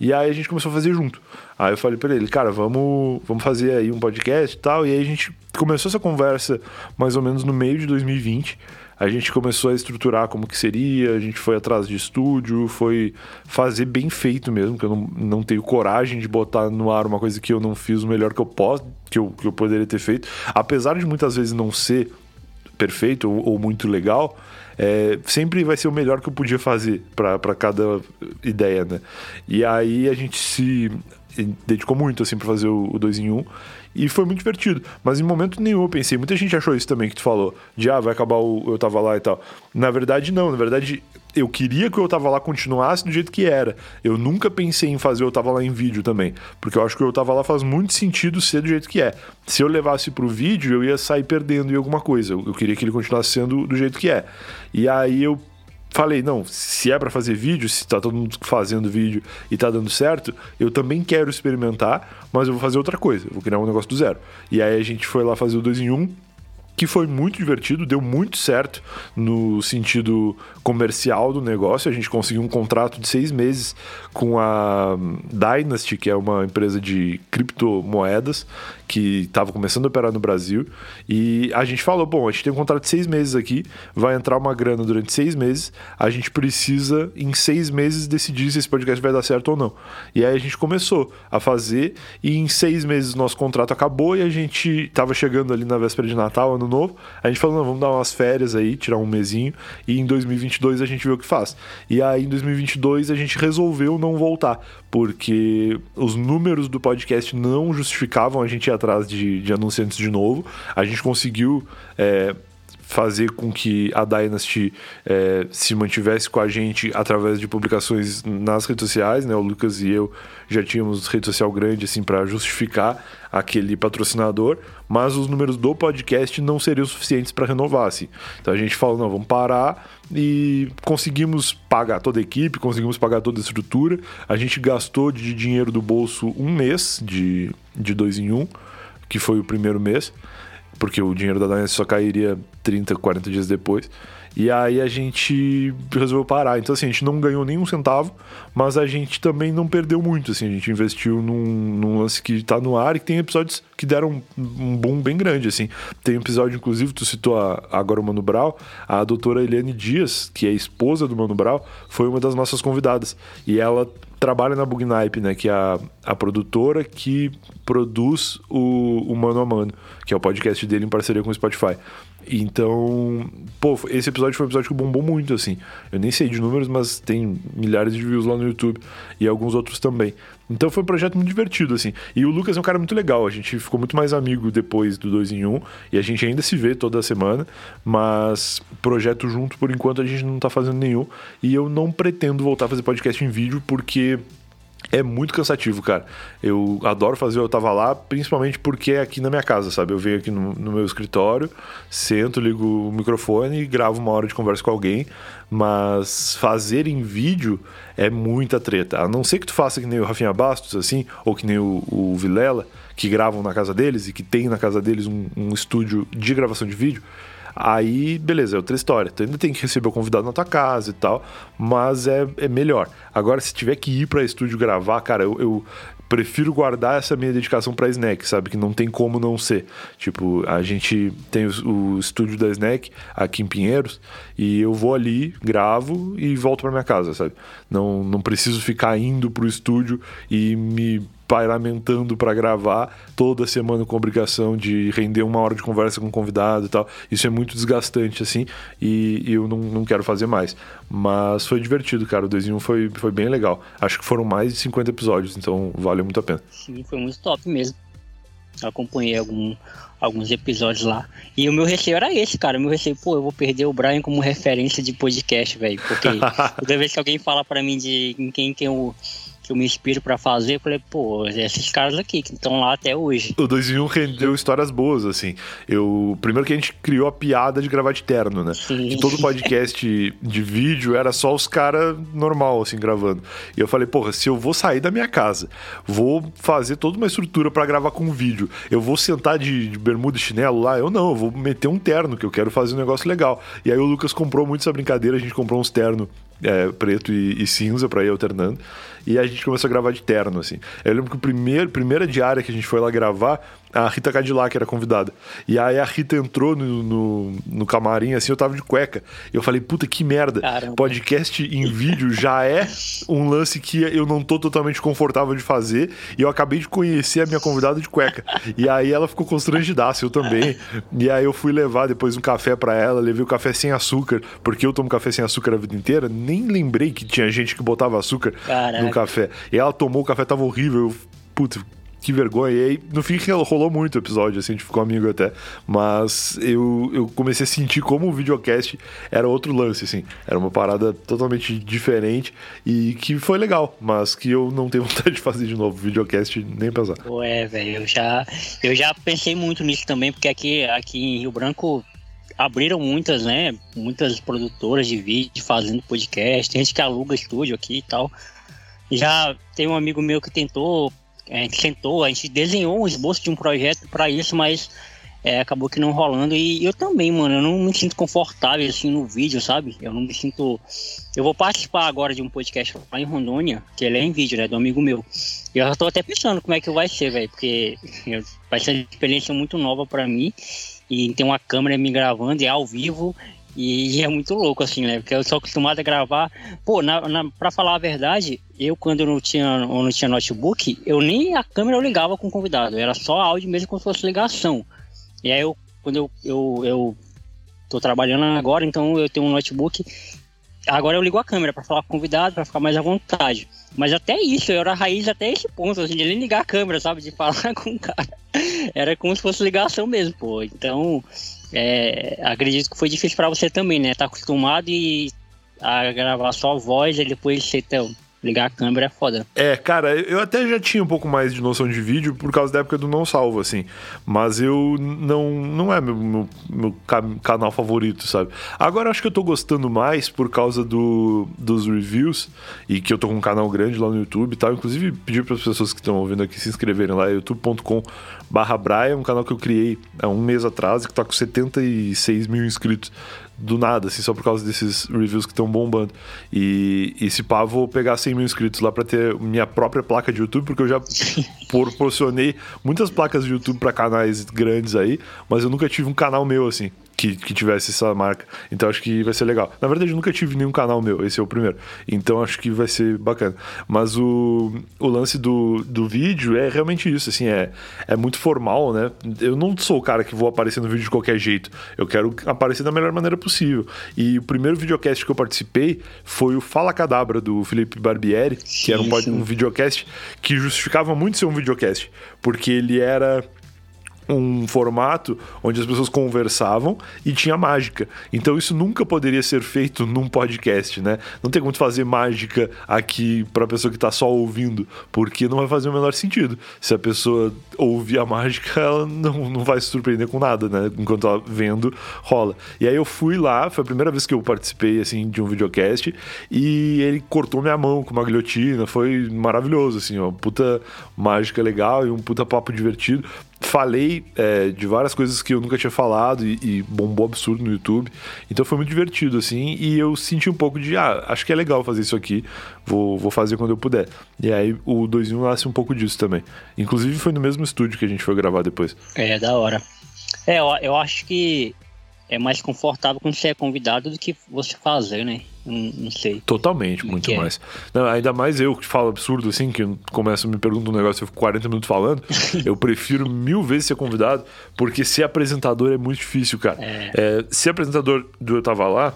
E aí a gente começou a fazer junto. Aí eu falei para ele, cara, vamos, vamos fazer aí um podcast e tal. E aí a gente começou essa conversa mais ou menos no meio de 2020 a gente começou a estruturar como que seria, a gente foi atrás de estúdio, foi fazer bem feito mesmo, que eu não, não tenho coragem de botar no ar uma coisa que eu não fiz o melhor que eu posso, que eu, que eu poderia ter feito. Apesar de muitas vezes não ser perfeito ou, ou muito legal, é, sempre vai ser o melhor que eu podia fazer para cada ideia, né? E aí a gente se dedicou muito assim para fazer o 2 em 1 um, e foi muito divertido. Mas em momento nenhum eu pensei, muita gente achou isso também que tu falou, de ah, vai acabar o Eu Tava Lá e tal. Na verdade, não. Na verdade, eu queria que o Eu Tava Lá continuasse do jeito que era. Eu nunca pensei em fazer o Eu Tava Lá em vídeo também. Porque eu acho que o Eu Tava Lá faz muito sentido ser do jeito que é. Se eu levasse pro vídeo, eu ia sair perdendo em alguma coisa. Eu queria que ele continuasse sendo do jeito que é. E aí eu falei, não, se é para fazer vídeo, se tá todo mundo fazendo vídeo e tá dando certo, eu também quero experimentar, mas eu vou fazer outra coisa, vou criar um negócio do zero. E aí a gente foi lá fazer o 2 em 1, um, que foi muito divertido, deu muito certo no sentido comercial do negócio. A gente conseguiu um contrato de seis meses com a Dynasty, que é uma empresa de criptomoedas que estava começando a operar no Brasil. E a gente falou: bom, a gente tem um contrato de seis meses aqui, vai entrar uma grana durante seis meses. A gente precisa, em seis meses, decidir se esse podcast vai dar certo ou não. E aí a gente começou a fazer, e em seis meses nosso contrato acabou e a gente estava chegando ali na véspera de Natal, ano novo. A gente falou: não, vamos dar umas férias aí, tirar um mesinho, e em 2022 a gente vê o que faz. E aí em 2022 a gente resolveu não voltar, porque os números do podcast não justificavam a gente ir atrás de, de anunciantes de novo. A gente conseguiu. É, fazer com que a Dynasty é, se mantivesse com a gente através de publicações nas redes sociais, né? O Lucas e eu já tínhamos rede social grande assim para justificar aquele patrocinador, mas os números do podcast não seriam suficientes para renovar, assim. Então a gente falou, não, vamos parar e conseguimos pagar toda a equipe, conseguimos pagar toda a estrutura. A gente gastou de dinheiro do bolso um mês de, de dois em um, que foi o primeiro mês porque o dinheiro da Dynasty só cairia 30, 40 dias depois. E aí a gente resolveu parar. Então, assim, a gente não ganhou nenhum centavo, mas a gente também não perdeu muito. Assim, a gente investiu num, num lance que tá no ar e que tem episódios que deram um boom bem grande. Assim. Tem um episódio, inclusive, tu citou a, agora o Mano Brown, a doutora Eliane Dias, que é esposa do Mano Brown, foi uma das nossas convidadas. E ela trabalha na Bugnipe, né? Que é a, a produtora que produz o, o Mano a Mano, que é o podcast dele em parceria com o Spotify. Então, pô, esse episódio foi um episódio que bombou muito, assim. Eu nem sei de números, mas tem milhares de views lá no YouTube e alguns outros também. Então foi um projeto muito divertido, assim. E o Lucas é um cara muito legal. A gente ficou muito mais amigo depois do 2 em 1 um, e a gente ainda se vê toda semana, mas projeto junto, por enquanto, a gente não tá fazendo nenhum. E eu não pretendo voltar a fazer podcast em vídeo porque é muito cansativo, cara. Eu adoro fazer Eu Tava Lá, principalmente porque é aqui na minha casa, sabe? Eu venho aqui no, no, meu escritório, sento, ligo o microfone e gravo uma hora de conversa com alguém. Mas fazer em vídeo é muita treta. A não ser que tu faça que nem o Rafinha Bastos, assim, ou que nem o, o Vilela, que gravam na casa deles e que tem na casa deles um, um estúdio de gravação de vídeo Aí, beleza, é outra história. Tu ainda tem que receber o convidado na tua casa e tal, mas é, é melhor. Agora, se tiver que ir para estúdio gravar, cara, eu, eu prefiro guardar essa minha dedicação pra Snack, sabe? Que não tem como não ser. Tipo, a gente tem o, o estúdio da Snack aqui em Pinheiros e eu vou ali, gravo e volto para minha casa, sabe? Não, não preciso ficar indo pro estúdio e me lamentando para gravar toda semana com obrigação de render uma hora de conversa com um convidado e tal. Isso é muito desgastante, assim, e, e eu não, não quero fazer mais. Mas foi divertido, cara. O 2 em 1 foi, foi bem legal. Acho que foram mais de 50 episódios, então valeu muito a pena. Sim, foi muito top mesmo. Eu acompanhei algum, alguns episódios lá. E o meu receio era esse, cara. O meu receio, pô, eu vou perder o Brian como referência de podcast, velho. Porque toda vez que alguém fala para mim de em quem, quem eu eu me inspiro para fazer, eu falei, pô, esses caras aqui que estão lá até hoje. O 2 em 1 um rendeu histórias boas, assim. Eu, primeiro que a gente criou a piada de gravar de terno, né? Sim. Que todo podcast de vídeo era só os caras normal, assim, gravando. E eu falei, porra, se eu vou sair da minha casa, vou fazer toda uma estrutura para gravar com vídeo, eu vou sentar de, de bermuda e chinelo lá, eu não, eu vou meter um terno, que eu quero fazer um negócio legal. E aí o Lucas comprou muito essa brincadeira, a gente comprou uns ternos é, preto e, e cinza para ir alternando. E a gente começou a gravar de terno, assim. Eu lembro que o primeiro, primeira diária que a gente foi lá gravar, a Rita Cadillac era convidada. E aí a Rita entrou no, no, no, camarim, assim, eu tava de cueca. E eu falei, puta que merda. Caramba. Podcast em vídeo já é um lance que eu não tô totalmente confortável de fazer. E eu acabei de conhecer a minha convidada de cueca. E aí ela ficou constrangidaça, eu também. E aí eu fui levar depois um café para ela, levei o café sem açúcar, porque eu tomo café sem açúcar a vida inteira. Nem lembrei que tinha gente que botava açúcar Caraca. no café. E ela tomou o café, tava horrível. Eu, puta, que vergonha. E aí, no fim, rolou muito o episódio, assim, a gente ficou amigo até. Mas eu, eu comecei a sentir como o videocast era outro lance, assim. Era uma parada totalmente diferente e que foi legal, mas que eu não tenho vontade de fazer de novo. Videocast, nem pensar. Ué, velho, eu já, eu já pensei muito nisso também, porque aqui, aqui em Rio Branco abriram muitas, né? Muitas produtoras de vídeo fazendo podcast. Tem gente que aluga estúdio aqui e tal. Já tem um amigo meu que tentou a gente sentou, a gente desenhou um esboço de um projeto para isso, mas é, acabou que não rolando. E eu também, mano, eu não me sinto confortável assim no vídeo, sabe? Eu não me sinto. Eu vou participar agora de um podcast lá em Rondônia, que ele é em vídeo, né? Do amigo meu. E eu já tô até pensando como é que vai ser, velho, porque vai ser uma experiência muito nova para mim. E tem uma câmera me gravando, é ao vivo. E é muito louco, assim, né? Porque eu sou acostumado a gravar. Pô, na, na, pra falar a verdade, eu quando não tinha, eu não tinha notebook, eu nem a câmera eu ligava com o convidado. Era só áudio mesmo como se fosse ligação. E aí eu, quando eu, eu, eu tô trabalhando agora, então eu tenho um notebook. Agora eu ligo a câmera para falar com o convidado, para ficar mais à vontade. Mas até isso, eu era raiz até esse ponto, assim, de nem ligar a câmera, sabe? De falar com o cara. Era como se fosse ligação mesmo, pô. Então, é, acredito que foi difícil para você também, né? Tá acostumado e a gravar só voz e depois você ter, ligar a câmera é foda. É, cara, eu até já tinha um pouco mais de noção de vídeo por causa da época do Não Salvo, assim. Mas eu não, não é meu, meu, meu canal favorito, sabe? Agora acho que eu tô gostando mais por causa do, dos reviews e que eu tô com um canal grande lá no YouTube e tal. Inclusive, pedir para as pessoas que estão ouvindo aqui se inscreverem lá, youtube.com barra Brian, um canal que eu criei há um mês atrás e que tá com 76 mil inscritos do nada, assim, só por causa desses reviews que estão bombando. E, e se pá, vou pegar 100 mil inscritos lá para ter minha própria placa de YouTube, porque eu já proporcionei muitas placas de YouTube para canais grandes aí, mas eu nunca tive um canal meu assim que, que tivesse essa marca. Então acho que vai ser legal. Na verdade, eu nunca tive nenhum canal meu, esse é o primeiro. Então acho que vai ser bacana. Mas o, o lance do, do vídeo é realmente isso, assim, é, é muito formal, né? Eu não sou o cara que vou aparecer no vídeo de qualquer jeito. Eu quero aparecer da melhor maneira possível. E o primeiro videocast que eu participei foi o Fala Cadabra do Felipe Barbieri, que era um, um videocast que justificava muito ser um videocast, porque ele era um formato onde as pessoas conversavam e tinha mágica. Então isso nunca poderia ser feito num podcast, né? Não tem como fazer mágica aqui para a pessoa que está só ouvindo, porque não vai fazer o menor sentido. Se a pessoa ouvir a mágica, ela não, não vai se surpreender com nada, né? Enquanto ela vendo, rola. E aí eu fui lá, foi a primeira vez que eu participei assim de um videocast e ele cortou minha mão com uma guilhotina, foi maravilhoso assim, ó, puta mágica legal e um puta papo divertido falei é, de várias coisas que eu nunca tinha falado e, e, bombou absurdo no YouTube. Então foi muito divertido, assim, e eu senti um pouco de, ah, acho que é legal fazer isso aqui, vou, vou fazer quando eu puder. E aí o 2 em 1 nasce um pouco disso também. Inclusive foi no mesmo estúdio que a gente foi gravar depois. É, da hora. É, eu, eu acho que é mais confortável quando você é convidado do que você fazer, né? Não, não sei. Totalmente, muito é mais. Não, ainda mais eu que falo absurdo assim, que começa me pergunta um negócio, eu fico 40 minutos falando. eu prefiro mil vezes ser convidado, porque ser apresentador é muito difícil, cara. É. É, ser apresentador do Eu Tava Lá,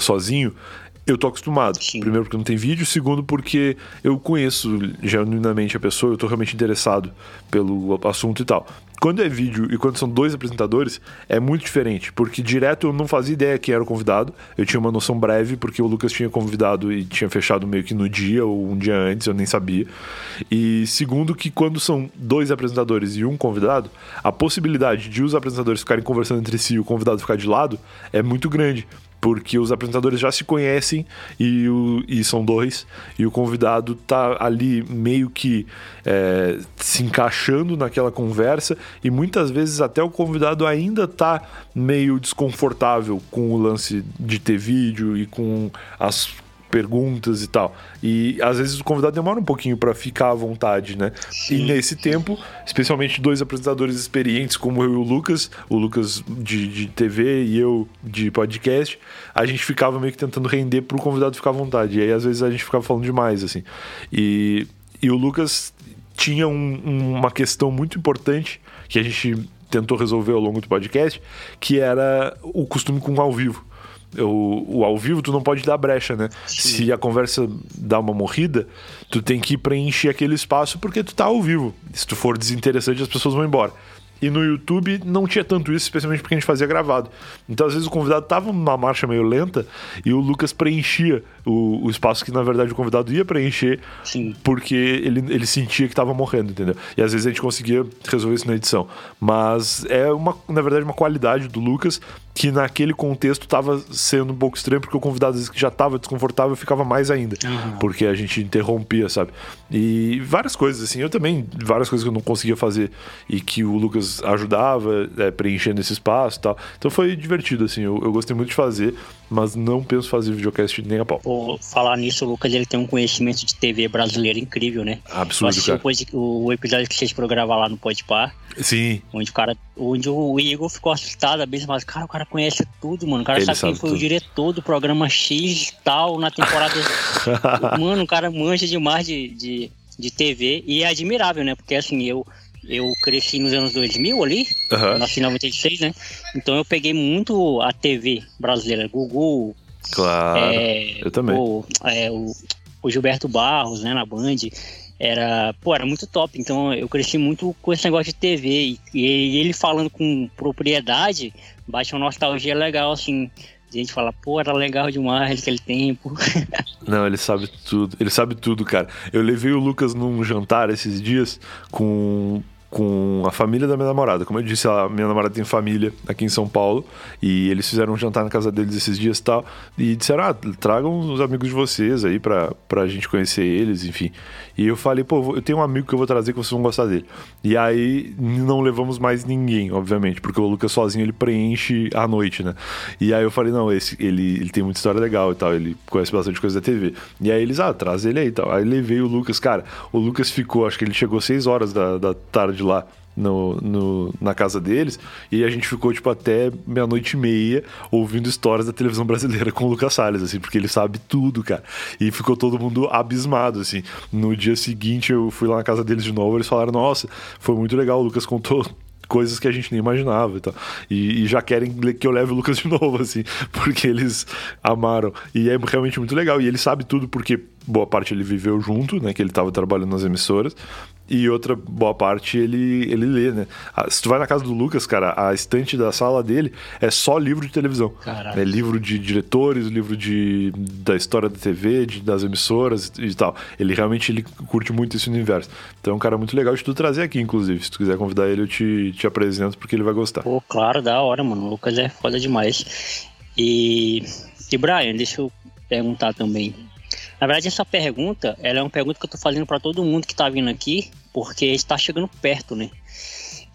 sozinho, eu tô acostumado. Sim. Primeiro porque não tem vídeo, segundo porque eu conheço genuinamente a pessoa, eu tô realmente interessado pelo assunto e tal. Quando é vídeo e quando são dois apresentadores, é muito diferente, porque direto eu não fazia ideia quem era o convidado. Eu tinha uma noção breve, porque o Lucas tinha convidado e tinha fechado meio que no dia ou um dia antes, eu nem sabia. E segundo, que quando são dois apresentadores e um convidado, a possibilidade de os apresentadores ficarem conversando entre si e o convidado ficar de lado é muito grande porque os apresentadores já se conhecem e, o, e são dois, e o convidado tá ali meio que é, se encaixando naquela conversa, e muitas vezes até o convidado ainda tá meio desconfortável com o lance de ter vídeo e com as perguntas e tal. E às vezes o convidado demora um pouquinho para ficar à vontade, né? Sim. E nesse tempo, especialmente dois apresentadores experientes como eu e o Lucas, o Lucas de, de TV e eu de podcast, a gente ficava meio que tentando render pro convidado ficar à vontade. E aí às vezes a gente ficava falando demais, assim. E, e o Lucas tinha um, uma questão muito importante que a gente tentou resolver ao longo do podcast, que era o costume com ao vivo o, o ao vivo tu não pode dar brecha, né? Sim. Se a conversa dá uma morrida, tu tem que preencher aquele espaço porque tu tá ao vivo. Se tu for desinteressante, as pessoas vão embora. E no YouTube não tinha tanto isso, especialmente porque a gente fazia gravado. Então, às vezes, o convidado tava numa marcha meio lenta e o Lucas preenchia o, o espaço que, na verdade, o convidado ia preencher Sim. porque ele, ele sentia que tava morrendo, entendeu? E às vezes a gente conseguia resolver isso na edição. Mas é, uma, na verdade, uma qualidade do Lucas que naquele contexto estava sendo um pouco estranho, porque o convidado às vezes que já estava desconfortável ficava mais ainda, uhum. porque a gente interrompia, sabe? E várias coisas, assim, eu também, várias coisas que eu não conseguia fazer e que o Lucas ajudava, é, preenchendo esse espaço e tal. Então foi divertido, assim, eu, eu gostei muito de fazer mas não penso fazer videocast nem a pau. Por falar nisso, o Lucas ele tem um conhecimento de TV brasileira incrível, né? Absurdo, cara. O, o episódio que vocês programaram lá no Podpar. Sim. Onde o cara, onde o Igor ficou assustado mesmo, mas cara, o cara conhece tudo, mano. O cara sabe, sabe, quem foi tudo. o diretor do programa X tal na temporada. mano, o cara manja demais de, de, de TV e é admirável, né? Porque assim, eu eu cresci nos anos 2000 ali, uhum. nasci em 96, né? Então eu peguei muito a TV brasileira, Gugu. Claro, é, eu também. O, é, o, o, Gilberto Barros, né, na Band. Era, pô, era muito top. Então eu cresci muito com esse negócio de TV. E, e ele falando com propriedade, bate uma nostalgia legal, assim. A gente fala, pô, era legal demais aquele tempo. Não, ele sabe tudo. Ele sabe tudo, cara. Eu levei o Lucas num jantar esses dias com com a família da minha namorada. Como eu disse, a minha namorada tem família aqui em São Paulo e eles fizeram um jantar na casa deles esses dias e tal. E disseram: ah, tragam os amigos de vocês aí pra, pra gente conhecer eles, enfim. E eu falei: pô, eu tenho um amigo que eu vou trazer que vocês vão gostar dele. E aí não levamos mais ninguém, obviamente, porque o Lucas sozinho ele preenche a noite, né? E aí eu falei: não, esse, ele, ele tem muita história legal e tal, ele conhece bastante coisa da TV. E aí eles, ah, traz ele aí e tal. Aí levei o Lucas, cara, o Lucas ficou, acho que ele chegou 6 horas da, da tarde lá no, no, na casa deles e a gente ficou tipo até meia-noite e meia ouvindo histórias da televisão brasileira com o Lucas Salles, assim, porque ele sabe tudo, cara. E ficou todo mundo abismado, assim. No dia seguinte eu fui lá na casa deles de novo, eles falaram: "Nossa, foi muito legal, o Lucas contou coisas que a gente nem imaginava e tal. E, e, já querem que eu leve o Lucas de novo, assim, porque eles amaram. E é realmente muito legal. E ele sabe tudo porque boa parte ele viveu junto, né? Que ele estava trabalhando nas emissoras e outra boa parte ele, ele lê, né? Se tu vai na casa do Lucas, cara, a estante da sala dele é só livro de televisão. Caraca. É livro de diretores, livro de, da história da TV, de, das emissoras e tal. Ele realmente ele curte muito esse universo. Então é um cara muito legal de tu trazer aqui, inclusive. Se tu quiser convidar ele, eu te, te apresento porque ele vai gostar. Pô, claro, da hora, mano. O Lucas é foda demais. E, e Brian, deixa eu perguntar também. Na verdade, essa pergunta, ela é uma pergunta que eu tô fazendo para todo mundo que tá vindo aqui, porque está chegando perto, né?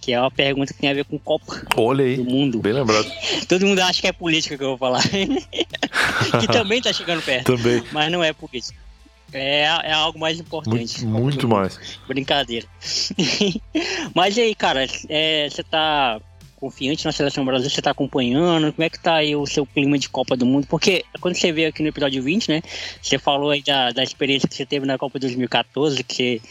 que é uma pergunta que tem a ver com Copa Olha aí, do Mundo. bem lembrado. Todo mundo acha que é política que eu vou falar. que também tá chegando perto. Também. Mas não é política. É, é algo mais importante. Muito, muito mais. Brincadeira. Mas e aí, cara, é, você tá confiante na seleção brasileira? Você tá acompanhando? Como é que tá aí o seu clima de Copa do Mundo? Porque quando você veio aqui no episódio 20, né? Você falou aí da, da experiência que você teve na Copa 2014, que você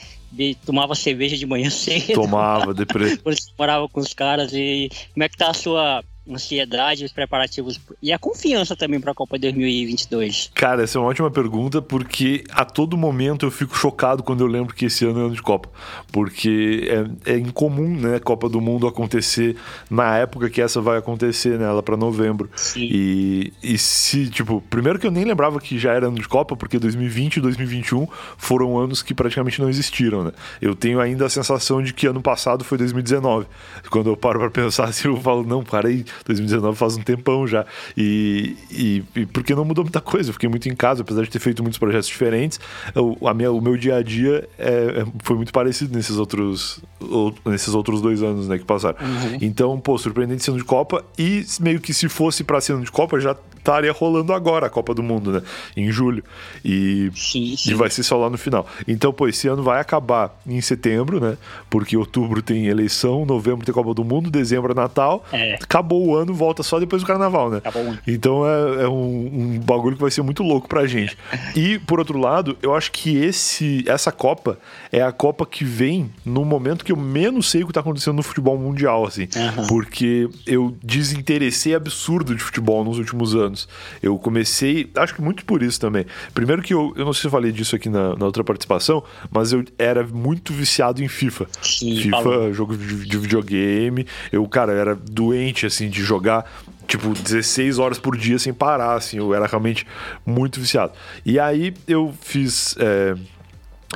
tomava cerveja de manhã cedo. Tomava, deprê. Quando morava com os caras e como é que tá a sua ansiedade, os preparativos e a confiança também para a Copa 2022? Cara, essa é uma ótima pergunta, porque a todo momento eu fico chocado quando eu lembro que esse ano é ano de Copa. Porque é, é incomum, né, a Copa do Mundo acontecer na época que essa vai acontecer, né, lá pra novembro. Sim. E, e se, tipo, primeiro que eu nem lembrava que já era ano de Copa, porque 2020 e 2021 foram anos que praticamente não existiram, né? Eu tenho ainda a sensação de que ano passado foi 2019. Quando eu paro pra pensar assim, eu falo, não, para aí, 2019 faz um tempão já. E, e, e porque não mudou muita coisa, eu fiquei muito em casa, apesar de ter feito muitos projetos diferentes, eu- a minha, o meu dia a dia é- é- foi muito parecido nesses outros, ou- nesses outros dois anos né, que passaram. Então, pô, surpreendente sendo de Copa e meio que se fosse pra ser ano de Copa, já estaria rolando agora a Copa do Mundo, né? Em julho. E, Sim, e sim. vai ser só lá no final. Então, pô, esse ano vai acabar em setembro, né? Porque outubro tem eleição, novembro tem Copa do Mundo, dezembro é Natal. É. Acabou o ano, volta só depois do carnaval, né? Ano. Então é, é um, um bagulho que vai ser muito louco pra gente. E, por outro lado, eu acho que esse, essa Copa é a Copa que vem no momento que eu menos sei o que tá acontecendo no futebol mundial, assim. Aham. Porque eu desinteressei absurdo de futebol nos últimos anos. Eu comecei, acho que muito por isso também. Primeiro que eu, eu não sei se eu falei disso aqui na, na outra participação, mas eu era muito viciado em FIFA. Sim, FIFA, falou. jogo de, de videogame. Eu, cara, era doente, assim, de jogar, tipo, 16 horas por dia sem parar, assim. Eu era realmente muito viciado. E aí eu fiz. é,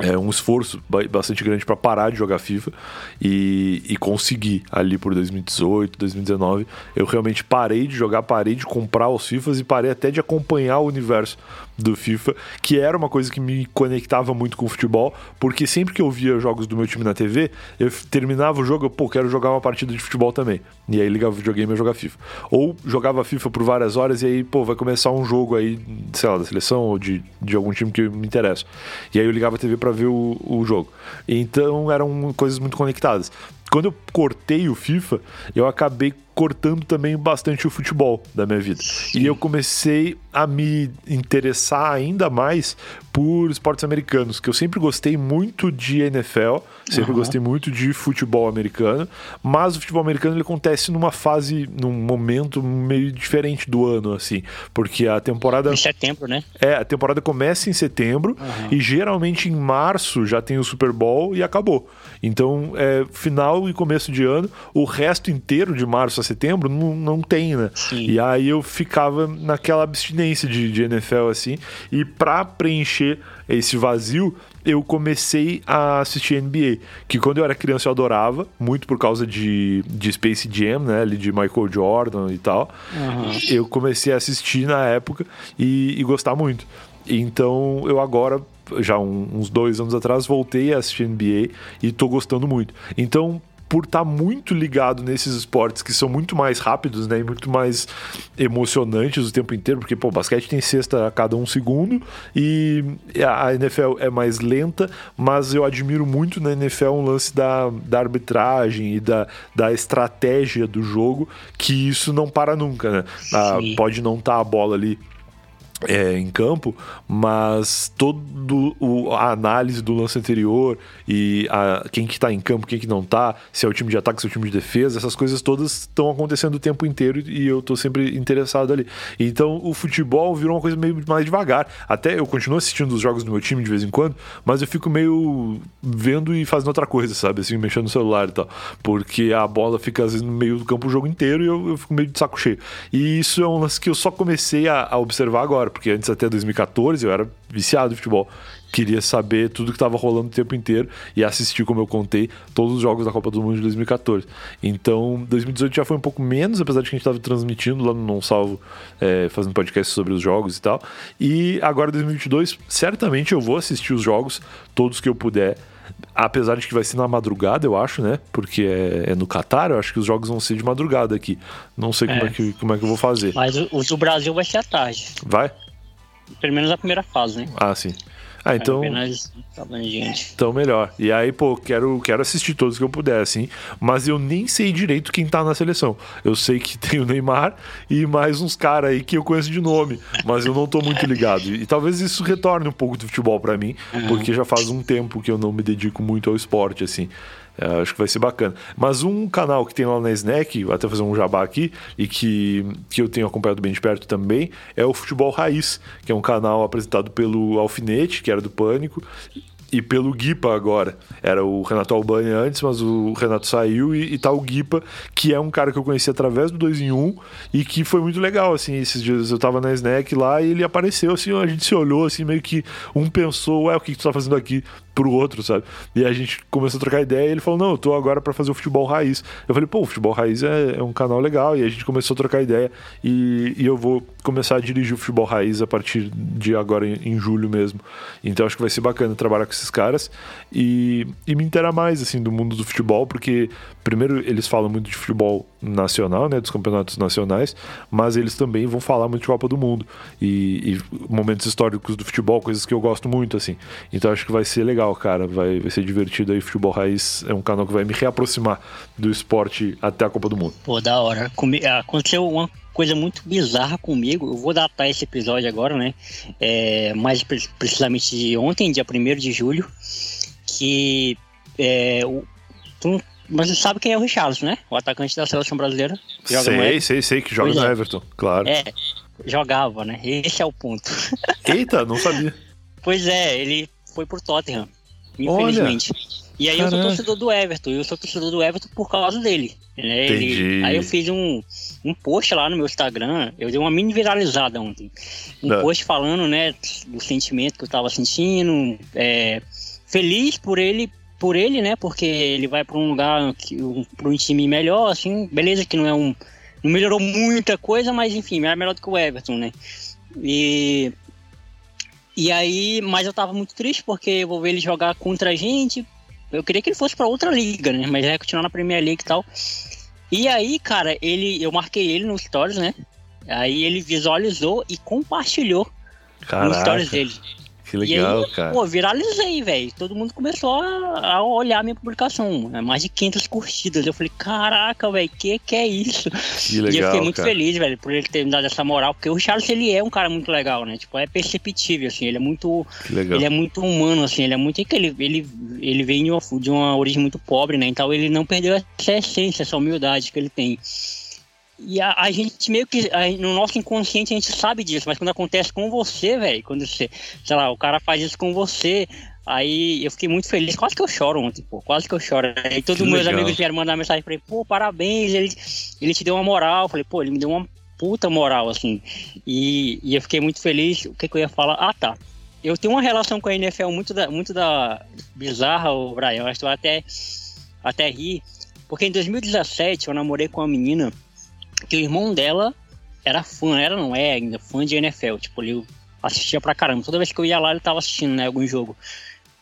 é, um esforço ba- bastante grande para parar de jogar FIFA e, e conseguir ali por 2018, 2019. Eu realmente parei de jogar, parei de comprar os FIFAs e parei até de acompanhar o universo do FIFA, que era uma coisa que me conectava muito com o futebol, porque sempre que eu via jogos do meu time na TV, eu terminava o jogo, eu, pô, quero jogar uma partida de futebol também. E aí ligava o videogame e jogar FIFA. Ou jogava FIFA por várias horas e aí, pô, vai começar um jogo aí, sei lá, da seleção ou de, de algum time que me interessa. E aí eu ligava a TV pra ver o, o jogo. Então eram coisas muito conectadas. Quando eu cortei o FIFA, eu acabei cortando também bastante o futebol da minha vida. E eu comecei a me interessar ainda mais por esportes americanos, que eu sempre gostei muito de NFL, sempre gostei muito de futebol americano, mas o futebol americano ele acontece numa fase, num momento meio diferente do ano, assim, porque a temporada Em setembro, né? é, a temporada começa em setembro e geralmente em março já tem o Super Bowl e acabou. Então, é final e começo de ano, o resto inteiro de março a setembro não, não tem, né? Sim. E aí eu ficava naquela abstinência de, de NFL assim, e pra preencher esse vazio, eu comecei a assistir NBA, que quando eu era criança eu adorava, muito por causa de, de Space Jam, né, ali de Michael Jordan e tal. Eu comecei a assistir na época e, e gostar muito. Então eu agora, já um- uns dois anos atrás, voltei a assistir NBA e tô gostando muito. Então, por estar muito ligado nesses esportes que são muito mais rápidos, né, e muito mais emocionantes o tempo inteiro, porque pô, o basquete tem cesta a cada um segundo e a NFL é mais lenta, mas eu admiro muito na NFL um lance da, da arbitragem e da, da estratégia do jogo, que isso não para nunca, né? Ah, pode não estar a bola ali é, em campo, mas todo o, a análise do lance anterior e a, quem que tá em campo, quem que não tá, se é o time de ataque, se é o time de defesa, essas coisas todas estão acontecendo o tempo inteiro e eu tô sempre interessado ali. Então o futebol virou uma coisa meio mais devagar. Até eu continuo assistindo os jogos do meu time de vez em quando, mas eu fico meio vendo e fazendo outra coisa, sabe? Assim, mexendo no celular e tal. Porque a bola fica às vezes no meio do campo o jogo inteiro e eu, eu fico meio de saco cheio. E isso é um lance que eu só comecei a, a observar agora, porque antes até 2014 eu era viciado em futebol. Queria saber tudo que estava rolando o tempo inteiro e assistir, como eu contei, todos os jogos da Copa do Mundo de 2014. Então, 2018 já foi um pouco menos, apesar de que a gente estava transmitindo lá no Não Salvo, é, fazendo podcast sobre os jogos e tal. E agora, 2022, certamente eu vou assistir os jogos, todos que eu puder. Apesar de que vai ser na madrugada, eu acho, né? Porque é, é no Catar, eu acho que os jogos vão ser de madrugada aqui. Não sei como é, é que, como é que eu vou fazer. Mas o, o do Brasil vai ser à tarde. Vai? Pelo menos a primeira fase, né? Ah, sim. Ah, então. Então melhor. E aí, pô, quero, quero assistir todos que eu puder, assim. Mas eu nem sei direito quem tá na seleção. Eu sei que tem o Neymar e mais uns caras aí que eu conheço de nome. Mas eu não tô muito ligado. E, e talvez isso retorne um pouco do futebol para mim, uhum. porque já faz um tempo que eu não me dedico muito ao esporte, assim. É, acho que vai ser bacana. Mas um canal que tem lá na Snack, até fazer um jabá aqui, e que, que eu tenho acompanhado bem de perto também, é o Futebol Raiz, que é um canal apresentado pelo Alfinete, que era do Pânico, e pelo Guipa agora. Era o Renato Albani antes, mas o Renato saiu e, e tá o Guipa, que é um cara que eu conheci através do 2 em 1 um, e que foi muito legal, assim, esses dias eu tava na Snack lá e ele apareceu, assim, a gente se olhou, assim, meio que um pensou, ué, o que, que tu tá fazendo aqui? Pro outro, sabe? E a gente começou a trocar ideia e ele falou: Não, eu tô agora para fazer o futebol raiz. Eu falei: Pô, o futebol raiz é, é, um canal legal. E a gente começou a trocar ideia e, e, eu vou começar a dirigir o futebol raiz a partir de agora em, em, julho mesmo. Então acho que vai ser bacana trabalhar com esses caras e, e me interar mais assim do mundo do futebol, porque primeiro eles falam muito de futebol nacional, né, dos campeonatos nacionais, mas eles também vão falar muito de Copa do Mundo e, e momentos históricos do futebol, coisas que eu gosto muito assim. Então acho que vai ser legal, cara, vai, vai ser divertido aí. Futebol Raiz é um canal que vai me reaproximar do esporte até a Copa do Mundo. Pô, da hora. Aconteceu uma coisa muito bizarra comigo. Eu vou datar esse episódio agora, né? É, mais precisamente de ontem, dia 1 de julho, que é, o, mas você sabe quem é o Richarlison, né? O atacante da seleção brasileira. Joga sei, sei, sei, que joga pois no é. Everton, claro. É, jogava, né? Esse é o ponto. Eita, não sabia. pois é, ele foi pro Tottenham, infelizmente. Olha. E aí Caraca. eu sou torcedor do Everton, eu sou torcedor do Everton por causa dele. Né? Ele, aí eu fiz um, um post lá no meu Instagram, eu dei uma mini viralizada ontem. Um Não. post falando, né, do sentimento que eu tava sentindo, é, feliz por ele por ele, né? Porque ele vai para um lugar, para um time melhor, assim, beleza que não é um. Não melhorou muita coisa, mas enfim, é melhor do que o Everton, né? E. E aí, mas eu tava muito triste porque eu vou ver ele jogar contra a gente. Eu queria que ele fosse para outra liga, né? Mas é continuar na Premier League e tal. E aí, cara, ele, eu marquei ele no Stories, né? Aí ele visualizou e compartilhou Caraca. no Stories dele. Que legal, aí, cara. Pô, viralizei, velho. Todo mundo começou a, a, olhar a minha publicação. Né? Mais de 500 curtidas. Eu falei, caraca, velho, que que é isso? Que legal, e eu fiquei muito cara. feliz, velho, por ele ter me dado essa moral. Porque o Charles, ele é um cara muito legal, né? Tipo, é perceptível, assim. Ele é muito... Ele é muito humano, assim. Ele é muito... Ele, ele, ele vem de uma, de uma origem muito pobre, né? Então ele não perdeu essa essência, essa humildade que ele tem. E a, a, gente meio que, a, no nosso inconsciente, a gente sabe disso, mas quando acontece com você, velho, quando você, sei lá, o cara faz isso com você, aí eu fiquei muito feliz, quase que eu choro ontem, pô, quase que eu choro. Aí todos os meus legal. amigos vieram mandar mensagem pra ele, pô, parabéns, ele, ele te deu uma moral. Eu falei, pô, ele me deu uma puta moral, assim. E, e eu fiquei muito feliz. O que, que eu ia falar? Ah, tá. Eu tenho uma relação com a NFL muito da, muito da bizarra, o Brian, eu acho que eu até, até ri, porque em 2017 eu namorei com uma menina que o irmão dela era fã, era não é ainda, fã de NFL. Tipo, ele assistia pra caramba. Toda vez que eu ia lá, ele tava assistindo, né, algum jogo.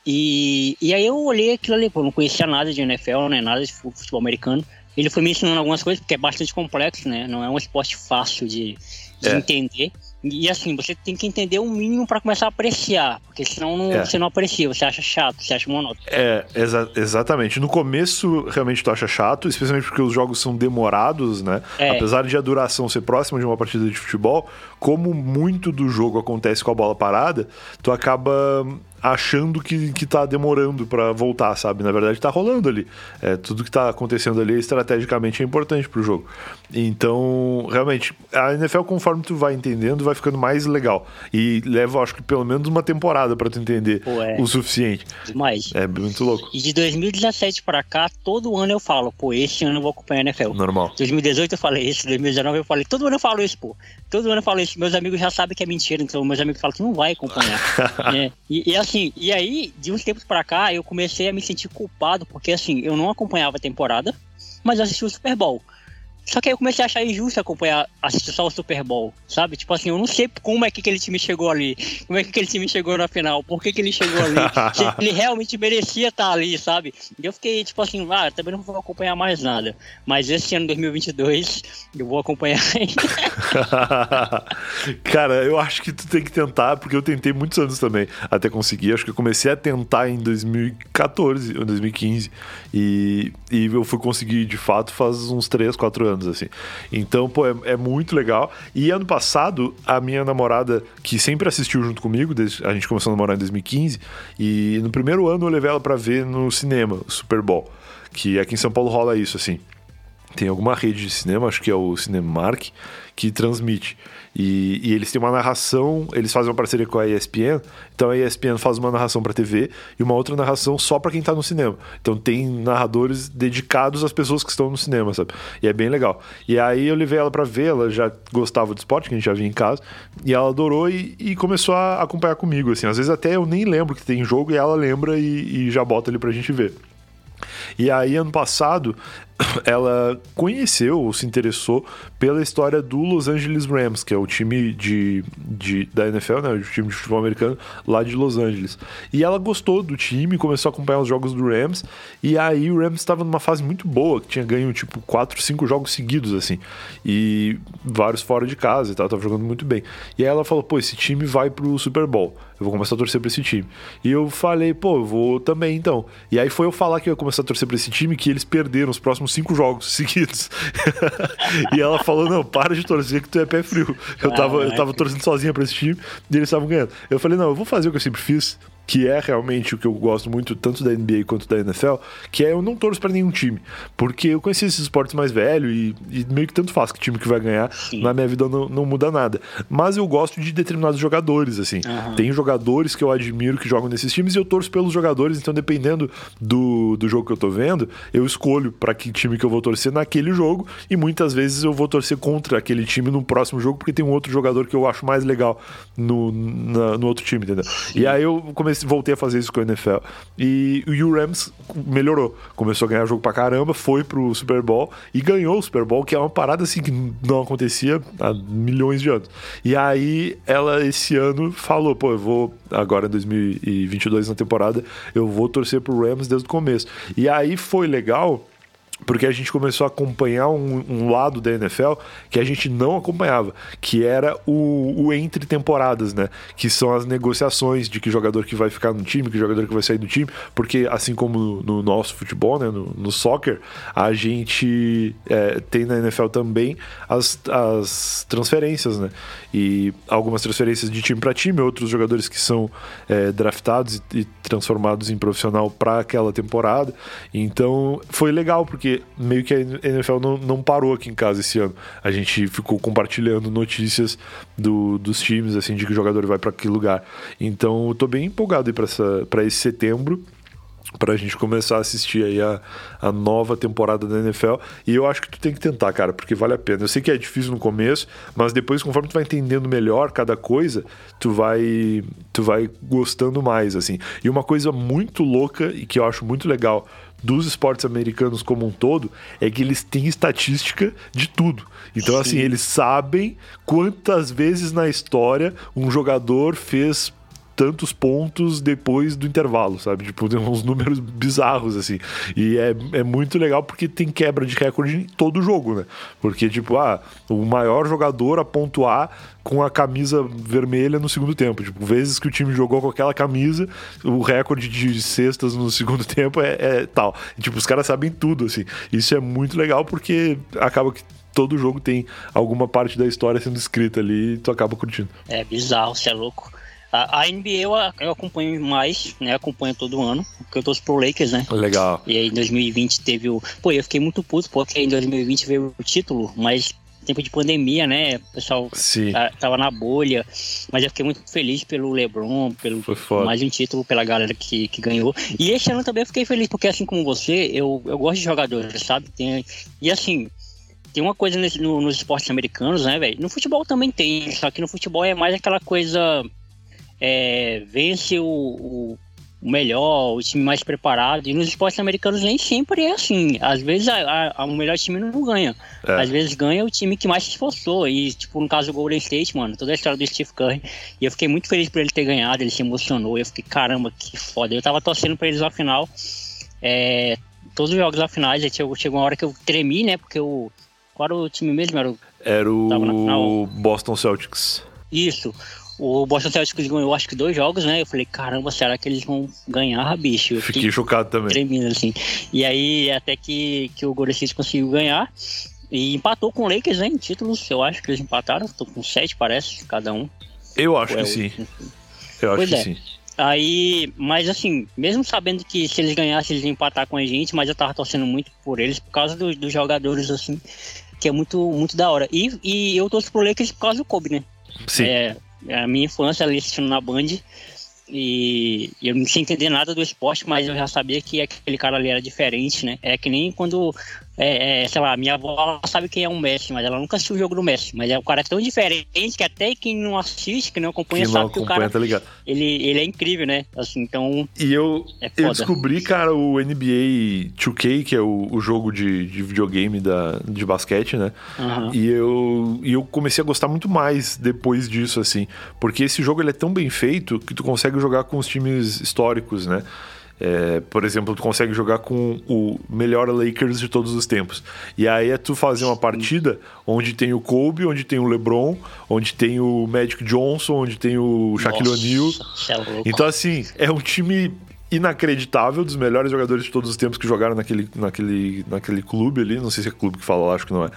E, e aí eu olhei aquilo ali, pô, não conhecia nada de NFL, né, nada de futebol americano. Ele foi me ensinando algumas coisas, porque é bastante complexo, né, não é um esporte fácil de, de é. entender. E assim, você tem que entender o mínimo para começar a apreciar, porque senão não, é. você não aprecia, você acha chato, você acha monótono. É, exa exatamente. No começo, realmente tu acha chato, especialmente porque os jogos são demorados, né? É. Apesar de a duração ser próxima de uma partida de futebol, como muito do jogo acontece com a bola parada, tu acaba achando que, que tá demorando para voltar, sabe? Na verdade, tá rolando ali. É, tudo que tá acontecendo ali estrategicamente é importante pro jogo. Então, realmente, a NFL, conforme tu vai entendendo, vai ficando mais legal. E leva, acho que, pelo menos uma temporada para tu entender pô, é. o suficiente. Demais. É muito louco. E de 2017 para cá, todo ano eu falo, pô, esse ano eu vou acompanhar a NFL. Normal. 2018 eu falei isso, 2019 eu falei, todo ano eu falo isso, pô. Todo ano eu falo isso. Meus amigos já sabem que é mentira, então meus amigos falam que não vai acompanhar. é. e, e assim, assim, e aí, de uns tempos pra cá, eu comecei a me sentir culpado, porque assim, eu não acompanhava a temporada, mas assisti o Super Bowl. Só que aí eu comecei a achar injusto acompanhar, assistir só o Super Bowl, sabe? Tipo assim, eu não sei como é que aquele time chegou ali, como é que aquele time chegou na final, por que, que ele chegou ali, se ele realmente merecia estar ali, sabe? E eu fiquei tipo assim, ah, também não vou acompanhar mais nada. Mas esse ano 2022 eu vou acompanhar ainda. Cara, eu acho que tu tem que tentar, porque eu tentei muitos anos também até conseguir. Acho que eu comecei a tentar em 2014 ou 2015 e, e eu fui conseguir de fato faz uns 3, 4 anos anos, assim. Então, pô, é, é, muito legal. E ano passado, a minha namorada, que sempre assistiu junto comigo, desde, a gente começou a namorar em 2015, e no primeiro ano eu levei ela para ver no cinema, o Super Bowl. Que aqui em São Paulo rola isso, assim. Tem alguma rede de cinema, acho que é o Cinemark, que transmite. E, e, eles têm uma narração, eles fazem uma parceria com a ESPN, então a ESPN faz uma narração para TV e uma outra narração só para quem tá no cinema. Então tem narradores dedicados às pessoas que estão no cinema, sabe? E é bem legal. E aí eu levei ela para ver, ela já gostava de esporte, que a gente já via em casa, e ela adorou e, e, começou a acompanhar comigo, assim. Às vezes até eu nem lembro que tem jogo e ela lembra e, e já bota ali pra gente ver. E aí, ano passado, ela conheceu ou se interessou pela história do Los Angeles Rams, que é o time de, de, da NFL, né, o time de futebol americano lá de Los Angeles. E ela gostou do time, começou a acompanhar os jogos do Rams, e aí o Rams estava numa fase muito boa, que tinha ganho tipo 4, 5 jogos seguidos, assim, e vários fora de casa e tal, tava jogando muito bem. E aí ela falou, pô, esse time vai pro Super Bowl, eu vou começar a torcer pra esse time. E eu falei, pô, eu vou também então. E aí foi eu falar que eu ia começar a torcer pra esse time, que eles perderam os próximos cinco jogos seguidos. e ela falou: não, para de torcer que tu é pé frio. Eu tava, eu tava torcendo sozinha pra esse time e eles estavam ganhando. Eu falei: não, eu vou fazer o que eu sempre fiz que é realmente o que eu gosto muito, tanto da NBA quanto da NFL, que é eu não torço para nenhum time. Porque eu conheci esses esportes mais velho e, e, meio que tanto faz que time que vai ganhar, Sim. na minha vida não, não muda nada. Mas eu gosto de determinados jogadores, assim. Uhum. Tem jogadores que eu admiro que jogam nesses times e eu torço pelos jogadores, então dependendo do, do jogo que eu tô vendo, eu escolho para que time que eu vou torcer naquele jogo e muitas vezes eu vou torcer contra aquele time no próximo jogo porque tem um outro jogador que eu acho mais legal no, na, no outro time, entendeu? Sim. E aí eu comecei voltei a fazer isso com a NFL. E, e o Rams melhorou. Começou a ganhar jogo pra caramba, foi pro Super Bowl e ganhou o Super Bowl, que é uma parada assim que não acontecia há milhões de anos. E aí ela esse ano falou, pô, eu vou agora em 2022 na temporada, eu vou torcer pro Rams desde o começo. E aí foi legal porque a gente começou a acompanhar um, um, lado da NFL que a gente não acompanhava, que era o, o, entre temporadas, né? Que são as negociações de que jogador que vai ficar no time, que jogador que vai sair do time, porque assim como no, nosso futebol, né? No, no soccer, a gente é, tem na NFL também as, as transferências, né? E algumas transferências de time para time, outros jogadores que são é, draftados e, e transformados em profissional para aquela temporada. Então foi legal porque porque meio que a NFL não, não parou aqui em casa esse ano. A gente ficou compartilhando notícias do, dos times, assim, de que o jogador vai para que lugar. Então eu tô bem empolgado para esse setembro pra gente começar a assistir aí a, a nova temporada da NFL. E eu acho que tu tem que tentar, cara, porque vale a pena. Eu sei que é difícil no começo, mas depois, conforme tu vai entendendo melhor cada coisa, tu vai, tu vai gostando mais, assim. E uma coisa muito louca e que eu acho muito legal dos esportes americanos como um todo é que eles têm estatística de tudo. Então, Sim. assim, eles sabem quantas vezes na história um jogador fez tantos pontos depois do intervalo, sabe? Tipo, tem uns números bizarros, assim. E é, é muito legal porque tem quebra de recorde em todo jogo, né? Porque, tipo, ah, o maior jogador a pontuar com a camisa vermelha no segundo tempo. Tipo, vezes que o time jogou com aquela camisa, o recorde de cestas no segundo tempo é, é tal. E, tipo, os caras sabem tudo, assim. Isso é muito legal porque acaba que todo jogo tem alguma parte da história sendo escrita ali e tu acaba curtindo. É bizarro, você é louco. A, a NBA eu, eu, acompanho mais, né? Acompanho todo ano, porque eu torço pro Lakers, né? Legal. E aí em 2020 teve o. Pô, eu fiquei muito puto, porque em 2020 veio o título, mas tempo de pandemia, né? O pessoal Sim. tava na bolha. Mas eu fiquei muito feliz pelo LeBron, pelo mais um título pela galera que, que ganhou. E esse ano também eu fiquei feliz, porque assim como você, eu, eu gosto de jogadores, sabe? Tem, e assim, tem uma coisa nesse, no, nos esportes americanos, né, velho? No futebol também tem, só que no futebol é mais aquela coisa é, vence o, o, melhor, o time mais preparado. E nos esportes americanos nem sempre é assim. Às vezes a, a, o melhor time não ganha. É. Às vezes ganha o time que mais se esforçou. E, tipo, no caso do Golden State, mano, toda a história do Steve Curry. E eu fiquei muito feliz por ele ter ganhado, ele se emocionou. Eu fiquei, caramba, que foda. Eu tava torcendo pra eles na final. É, todos os jogos na final, chegou, chegou uma hora que eu tremi, né? Porque o. Qual era o time mesmo? Era o, era o Boston Celtics. Isso. O Boston Celtics ganhou acho que dois jogos, né? Eu falei, caramba, será que eles vão ganhar, bicho? Eu fiquei, fiquei chocado também. Tremendo, assim. E aí, até que, que o Golden State conseguiu ganhar. E empatou com o Lakers, né? Em títulos, eu acho que eles empataram. Tô com sete, parece, cada um. Eu acho que sim. Eu acho pois que é. sim. Aí, mas assim, mesmo sabendo que se eles ganhassem, eles iam empatar com a gente, mas eu tava torcendo muito por eles por causa dos, dos jogadores, assim, que é muito, muito da hora. E, e eu torço pro Lakers por causa do Kobe, né? Sim. É, é a minha infância ali assistindo na Band. E eu não tinha entender nada do esporte, mas eu já sabia que aquele cara ali era diferente, né? É que nem quando é, é, sei lá, minha avó sabe quem é um Messi, mas ela nunca assistiu o jogo do Messi. Mas é o cara tão diferente que até quem não assiste, que não acompanha, quem sabe não que acompanha, o cara. Tá ligado. Ele, ele é incrível, né? Assim, então. E eu, é eu descobri, cara, o NBA 2K, que é o, o jogo de, de videogame da, de basquete, né? Uhum. E, eu, e eu comecei a gostar muito mais depois disso, assim. Porque esse jogo ele é tão bem feito que tu consegue jogar com os times históricos, né? É, por exemplo, tu consegue jogar com o melhor Lakers de todos os tempos. E aí é tu fazer uma partida onde tem o Kobe, onde tem o LeBron, onde tem o Magic Johnson, onde tem o Shaquille O'Neal. É então, assim, é um time inacreditável dos melhores jogadores de todos os tempos que jogaram naquele, naquele, naquele clube ali. Não sei se é clube que fala lá, acho que não é.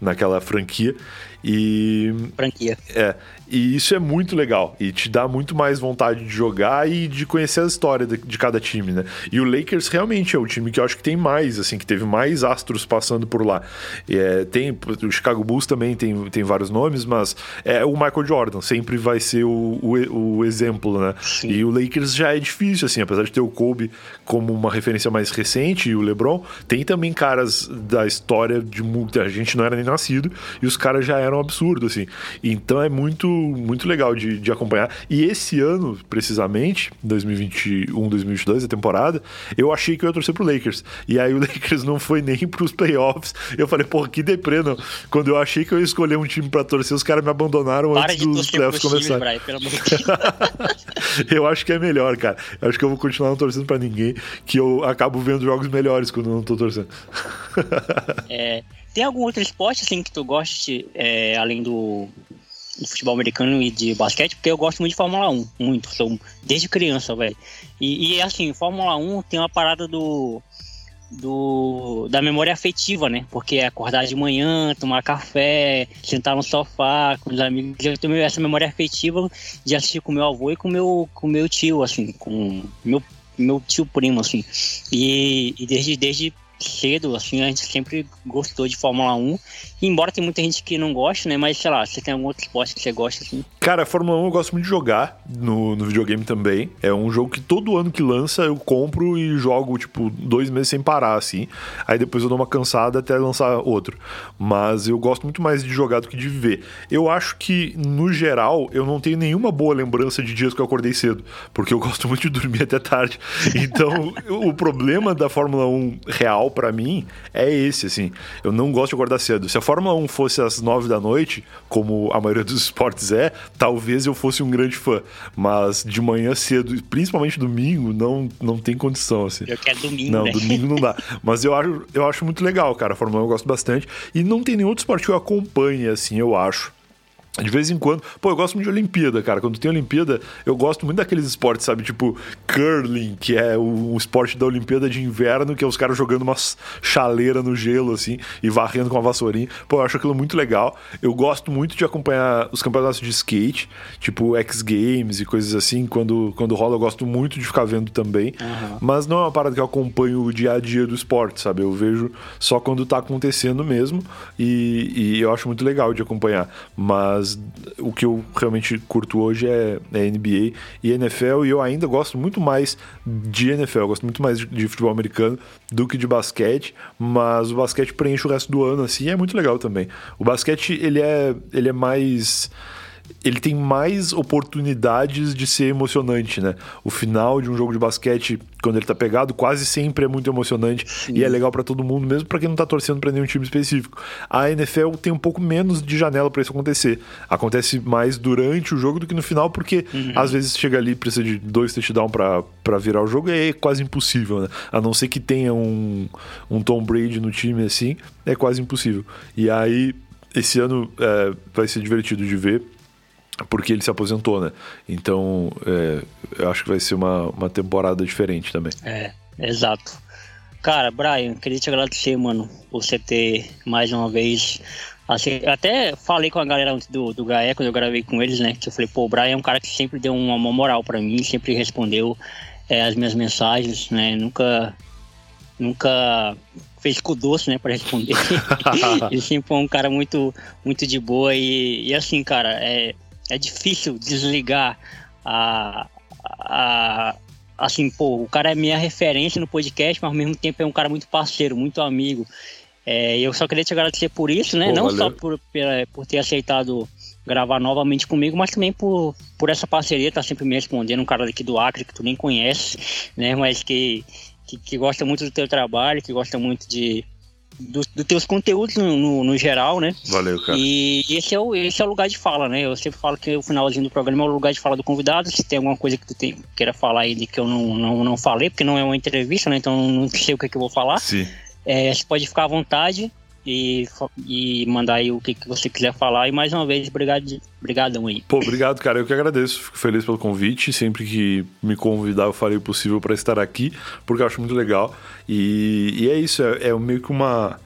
Naquela franquia. E. Franquia. É. E isso é muito legal. E te dá muito mais vontade de jogar e de conhecer a história de, de, cada time, né? E o Lakers realmente é o time que eu acho que tem mais, assim, que teve mais astros passando por lá. É, tem, o Chicago Bulls também tem, tem vários nomes, mas é o Michael Jordan sempre vai ser o, o, o exemplo, né? Sim. E o Lakers já é difícil, assim, apesar de ter o Kobe como uma referência mais recente e o LeBron, tem também caras da história de muita gente não era nem nascido e os caras já eram absurdos, assim. Então é muito muito legal de, de acompanhar. E esse ano, precisamente, 2021, 2022, a temporada, eu achei que eu ia torcer pro Lakers. E aí o Lakers não foi nem pros playoffs. Eu falei, porra, que deprê, não. Quando eu achei que eu ia escolher um time para torcer, os caras me abandonaram Para antes dos playoffs começarem. eu acho que é melhor, cara. Eu acho que eu vou continuar não torcendo para ninguém, que eu acabo vendo jogos melhores quando eu não tô torcendo. é, tem algum outro esporte assim que tu goste, é, além do, de futebol americano e de basquete, porque eu gosto muito de Fórmula 1, muito, sou desde criança, velho. E, e, assim, Fórmula 1 tem uma parada do, do da memória afetiva, né? Porque é acordar de manhã, tomar café, sentar no sofá com os amigos. Eu tenho essa memória afetiva de assistir com meu avô e com meu com meu tio, assim, com meu meu tio primo, assim. E, e desde desde cedo, assim, a gente sempre gostou de Fórmula 1. Embora tem muita gente que não gosta, né? Mas sei lá, você tem algum outro esporte que você gosta, assim? Cara, Fórmula 1 eu gosto muito de jogar no, no videogame também. É um jogo que todo ano que lança eu compro e jogo, tipo, dois meses sem parar, assim. Aí depois eu dou uma cansada até lançar outro. Mas eu gosto muito mais de jogar do que de ver. Eu acho que, no geral, eu não tenho nenhuma boa lembrança de dias que eu acordei cedo. Porque eu gosto muito de dormir até tarde. Então, o problema da Fórmula 1 real para mim é esse, assim. Eu não gosto de acordar cedo. Se a Fórmula 1 fosse às 9 da noite, como a maioria dos esportes é, talvez eu fosse um grande fã. Mas de manhã cedo, principalmente domingo, não, não tem condição, assim. Eu quero domingo, Não, né? domingo não dá. Mas eu acho, eu acho muito legal, cara. A Fórmula 1 eu gosto bastante. E não tem nenhum outro esporte que eu acompanhe, assim, eu acho. De vez em quando. Pô, eu gosto muito de Olimpíada, cara. Quando tem Olimpíada, eu gosto muito daqueles esportes, sabe? Tipo, curling, que é o, o esporte da Olimpíada de inverno, que é os caras jogando uma chaleira no gelo, assim, e varrendo com a vassourinha. Pô, eu acho aquilo muito legal. Eu gosto muito de acompanhar os campeonatos de skate, tipo X Games e coisas assim. Quando, quando rola, eu gosto muito de ficar vendo também. Uhum. Mas não é uma parada que eu acompanho o dia a dia do esporte, sabe? Eu vejo só quando tá acontecendo mesmo. E, e eu acho muito legal de acompanhar. Mas mas o que eu realmente curto hoje é, é NBA e NFL, e eu ainda gosto muito mais de NFL, gosto muito mais de, de, futebol americano do que de basquete, mas o basquete preenche o resto do ano, assim, e é muito legal também. O basquete, ele é, ele é mais ele tem mais oportunidades de ser emocionante, né? O final de um jogo de basquete, quando ele tá pegado, quase sempre é muito emocionante Sim. e é legal para todo mundo, mesmo para quem não tá torcendo para nenhum time específico. A NFL tem um pouco menos de janela para isso acontecer. Acontece mais durante o jogo do que no final, porque uhum. às vezes chega ali precisa de dois touchdowns para virar o jogo e é quase impossível, né? A não ser que tenha um, um Tom Brady no time assim, é quase impossível. E aí, esse ano é, vai ser divertido de ver porque ele se aposentou, né? Então, é, eu acho que vai ser uma, uma temporada diferente também. É, exato. Cara, Brian, queria te agradecer, mano, por você ter mais uma vez. Assim, até falei com a galera do, do Gaé, quando eu gravei com eles, né? Que eu falei, pô, o Brian é um cara que sempre deu uma, uma moral para mim, sempre respondeu é, as minhas mensagens, né? Nunca, nunca fez com doce, né, para responder. ele sempre foi um cara muito, muito de boa e, e assim, cara, é, é difícil desligar a, a assim, pô, o cara é minha referência no podcast, mas ao mesmo tempo é um cara muito parceiro, muito amigo. É, eu só queria te agradecer por isso, né? Pô, Não valeu. só por, por ter aceitado gravar novamente comigo, mas também por, por essa parceria, tá sempre me respondendo, um cara daqui do Acre que tu nem conhece, né? Mas que, que, que gosta muito do teu trabalho, que gosta muito de, dos do teus conteúdos no, no, no, geral, né? Valeu, cara. E esse é, o, esse é o lugar de fala, né? Eu sempre falo que o finalzinho do programa é o lugar de fala do convidado. Se tem alguma coisa que tu tem, queira falar aí que eu não, não, não falei, porque não é uma entrevista, né? Então não sei o que, é que eu vou falar. Sim. É, você pode ficar à vontade e, e mandar aí o que, que você quiser falar. E mais uma vez, obrigado, obrigadão aí. Pô, obrigado, cara. Eu que agradeço. Fico feliz pelo convite. Sempre que me convidar, eu farei o possível para estar aqui, porque eu acho muito legal. E, e é isso, é, é meio que uma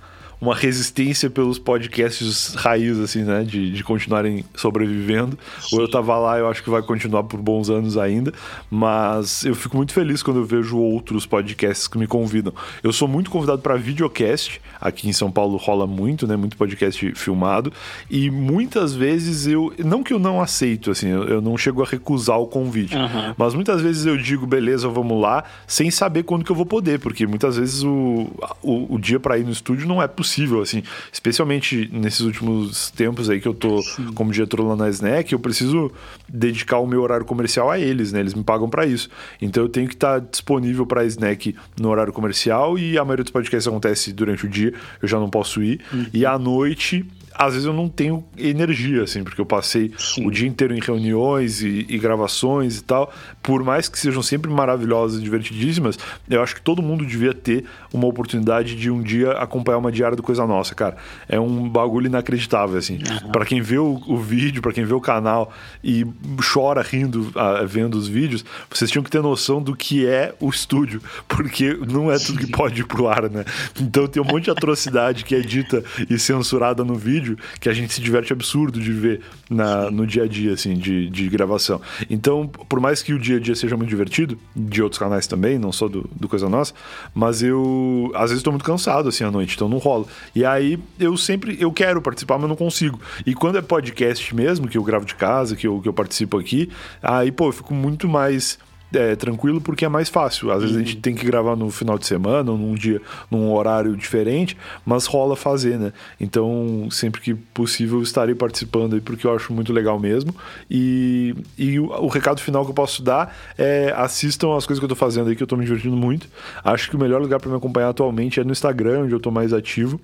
uma resistência pelos podcasts raiz, assim, né? De, de continuarem sobrevivendo. Sim. O Eu Tava Lá, eu acho que vai continuar por bons anos ainda. Mas eu fico muito feliz quando eu vejo outros podcasts que me convidam. Eu sou muito convidado para videocast. Aqui em São Paulo rola muito, né? Muito podcast filmado. E muitas vezes eu. Não que eu não aceito, assim, eu, eu não chego a recusar o convite. Uhum. Mas muitas vezes eu digo, beleza, vamos lá, sem saber quando que eu vou poder. Porque muitas vezes o, o, o dia para ir no estúdio não é possível possível, assim, especialmente nesses últimos tempos aí que eu tô Sim. como diretor lá na Snack, eu preciso dedicar o meu horário comercial a eles, né? Eles me pagam para isso. Então eu tenho que estar tá disponível para Snack no horário comercial e a maioria dos podcasts acontece durante o dia, eu já não posso ir. Uhum. E à noite às vezes eu não tenho energia, assim, porque eu passei Sim. o dia inteiro em reuniões e, e, gravações e tal. Por mais que sejam sempre maravilhosas e divertidíssimas, eu acho que todo mundo devia ter uma oportunidade de um dia acompanhar uma diária do Coisa Nossa, cara. É um bagulho inacreditável, assim. Uhum. para quem vê o, o vídeo, para quem vê o canal e chora rindo, uh, vendo os vídeos, vocês tinham que ter noção do que é o estúdio, porque não é tudo que pode ir pro ar, né? Então tem um monte de atrocidade que é dita e censurada no vídeo vídeo que a gente se diverte absurdo de ver na, no dia a dia, assim, de, de gravação. Então, por mais que o dia a dia seja muito divertido, de outros canais também, não só do, do Coisa Nossa, mas eu, às vezes, estou muito cansado, assim, à noite, então não rola. E aí, eu sempre, eu quero participar, mas não consigo. E quando é podcast mesmo, que eu gravo de casa, que eu, que eu participo aqui, aí, pô, eu fico muito mais é, tranquilo porque é mais fácil. Às vezes a gente uhum. tem que gravar no final de semana ou num dia, num horário diferente, mas rola fazer, né? Então, sempre que possível, estarei participando aí porque eu acho muito legal mesmo. E, e o, o recado final que eu posso dar é assistam as coisas que eu tô fazendo aí, que eu tô me divertindo muito. Acho que o melhor lugar para me acompanhar atualmente é no Instagram, onde eu tô mais ativo.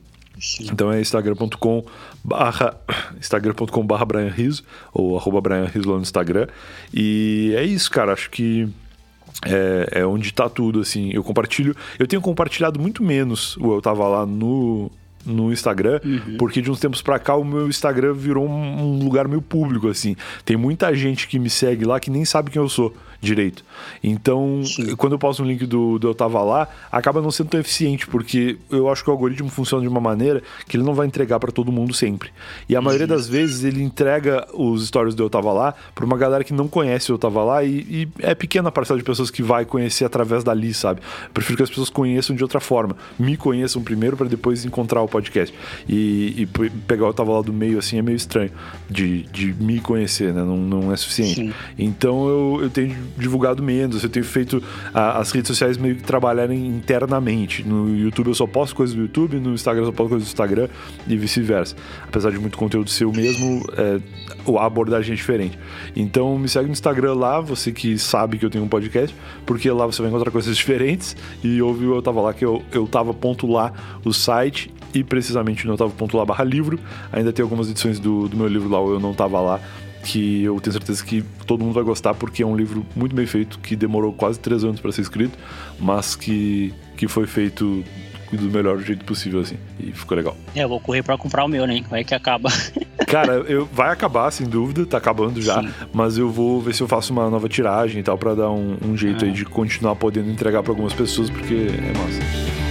Então é instagram.com barra instagram.com barra Brian Riso ou arroba Brian Riso lá no Instagram. E é isso, cara. Acho que é, é onde tá tudo, assim. Eu compartilho. Eu tenho compartilhado muito menos o eu tava lá no, no Instagram, uhum. porque de uns tempos pra cá o meu Instagram virou um, um, lugar meio público, assim. Tem muita gente que me segue lá que nem sabe quem eu sou direito. Então, Sim. quando eu posto um link do, do Eu Tava Lá, acaba não sendo tão eficiente, porque eu acho que o algoritmo funciona de uma maneira que ele não vai entregar para todo mundo sempre. E a maioria das vezes ele entrega os stories do Eu Tava Lá pra uma galera que não conhece o Eu Tava Lá e, e é pequena a parcela de pessoas que vai conhecer através dali, sabe? Eu prefiro que as pessoas conheçam de outra forma. Me conheçam primeiro para depois encontrar o podcast. E, e, pegar o Eu Tava Lá do meio assim é meio estranho de, de me conhecer, né? Não, não é suficiente. Sim. Então eu, eu tenho divulgado menos, eu tenho feito a, as redes sociais meio que trabalharem internamente. No YouTube eu só posto coisas do YouTube, no Instagram eu só posto coisas do Instagram e vice-versa. Apesar de muito conteúdo ser o mesmo, é, a abordagem é diferente. Então me segue no Instagram lá, você que sabe que eu tenho um podcast, porque lá você vai encontrar coisas diferentes. E ouviu eu tava lá que eu, eu tava ponto lá o site e precisamente no lá barra livro. Ainda tem algumas edições do, do meu livro lá, eu não tava lá que eu tenho certeza que todo mundo vai gostar porque é um livro muito bem feito que demorou quase três anos para ser escrito, mas que, que foi feito do melhor jeito possível assim e ficou legal. É, eu vou correr para comprar o meu, né? Vai que acaba. Cara, eu, vai acabar, sem dúvida, tá acabando já. Sim. Mas eu vou ver se eu faço uma nova tiragem e tal, para dar um, um jeito ah. aí de continuar podendo entregar para algumas pessoas, porque é massa.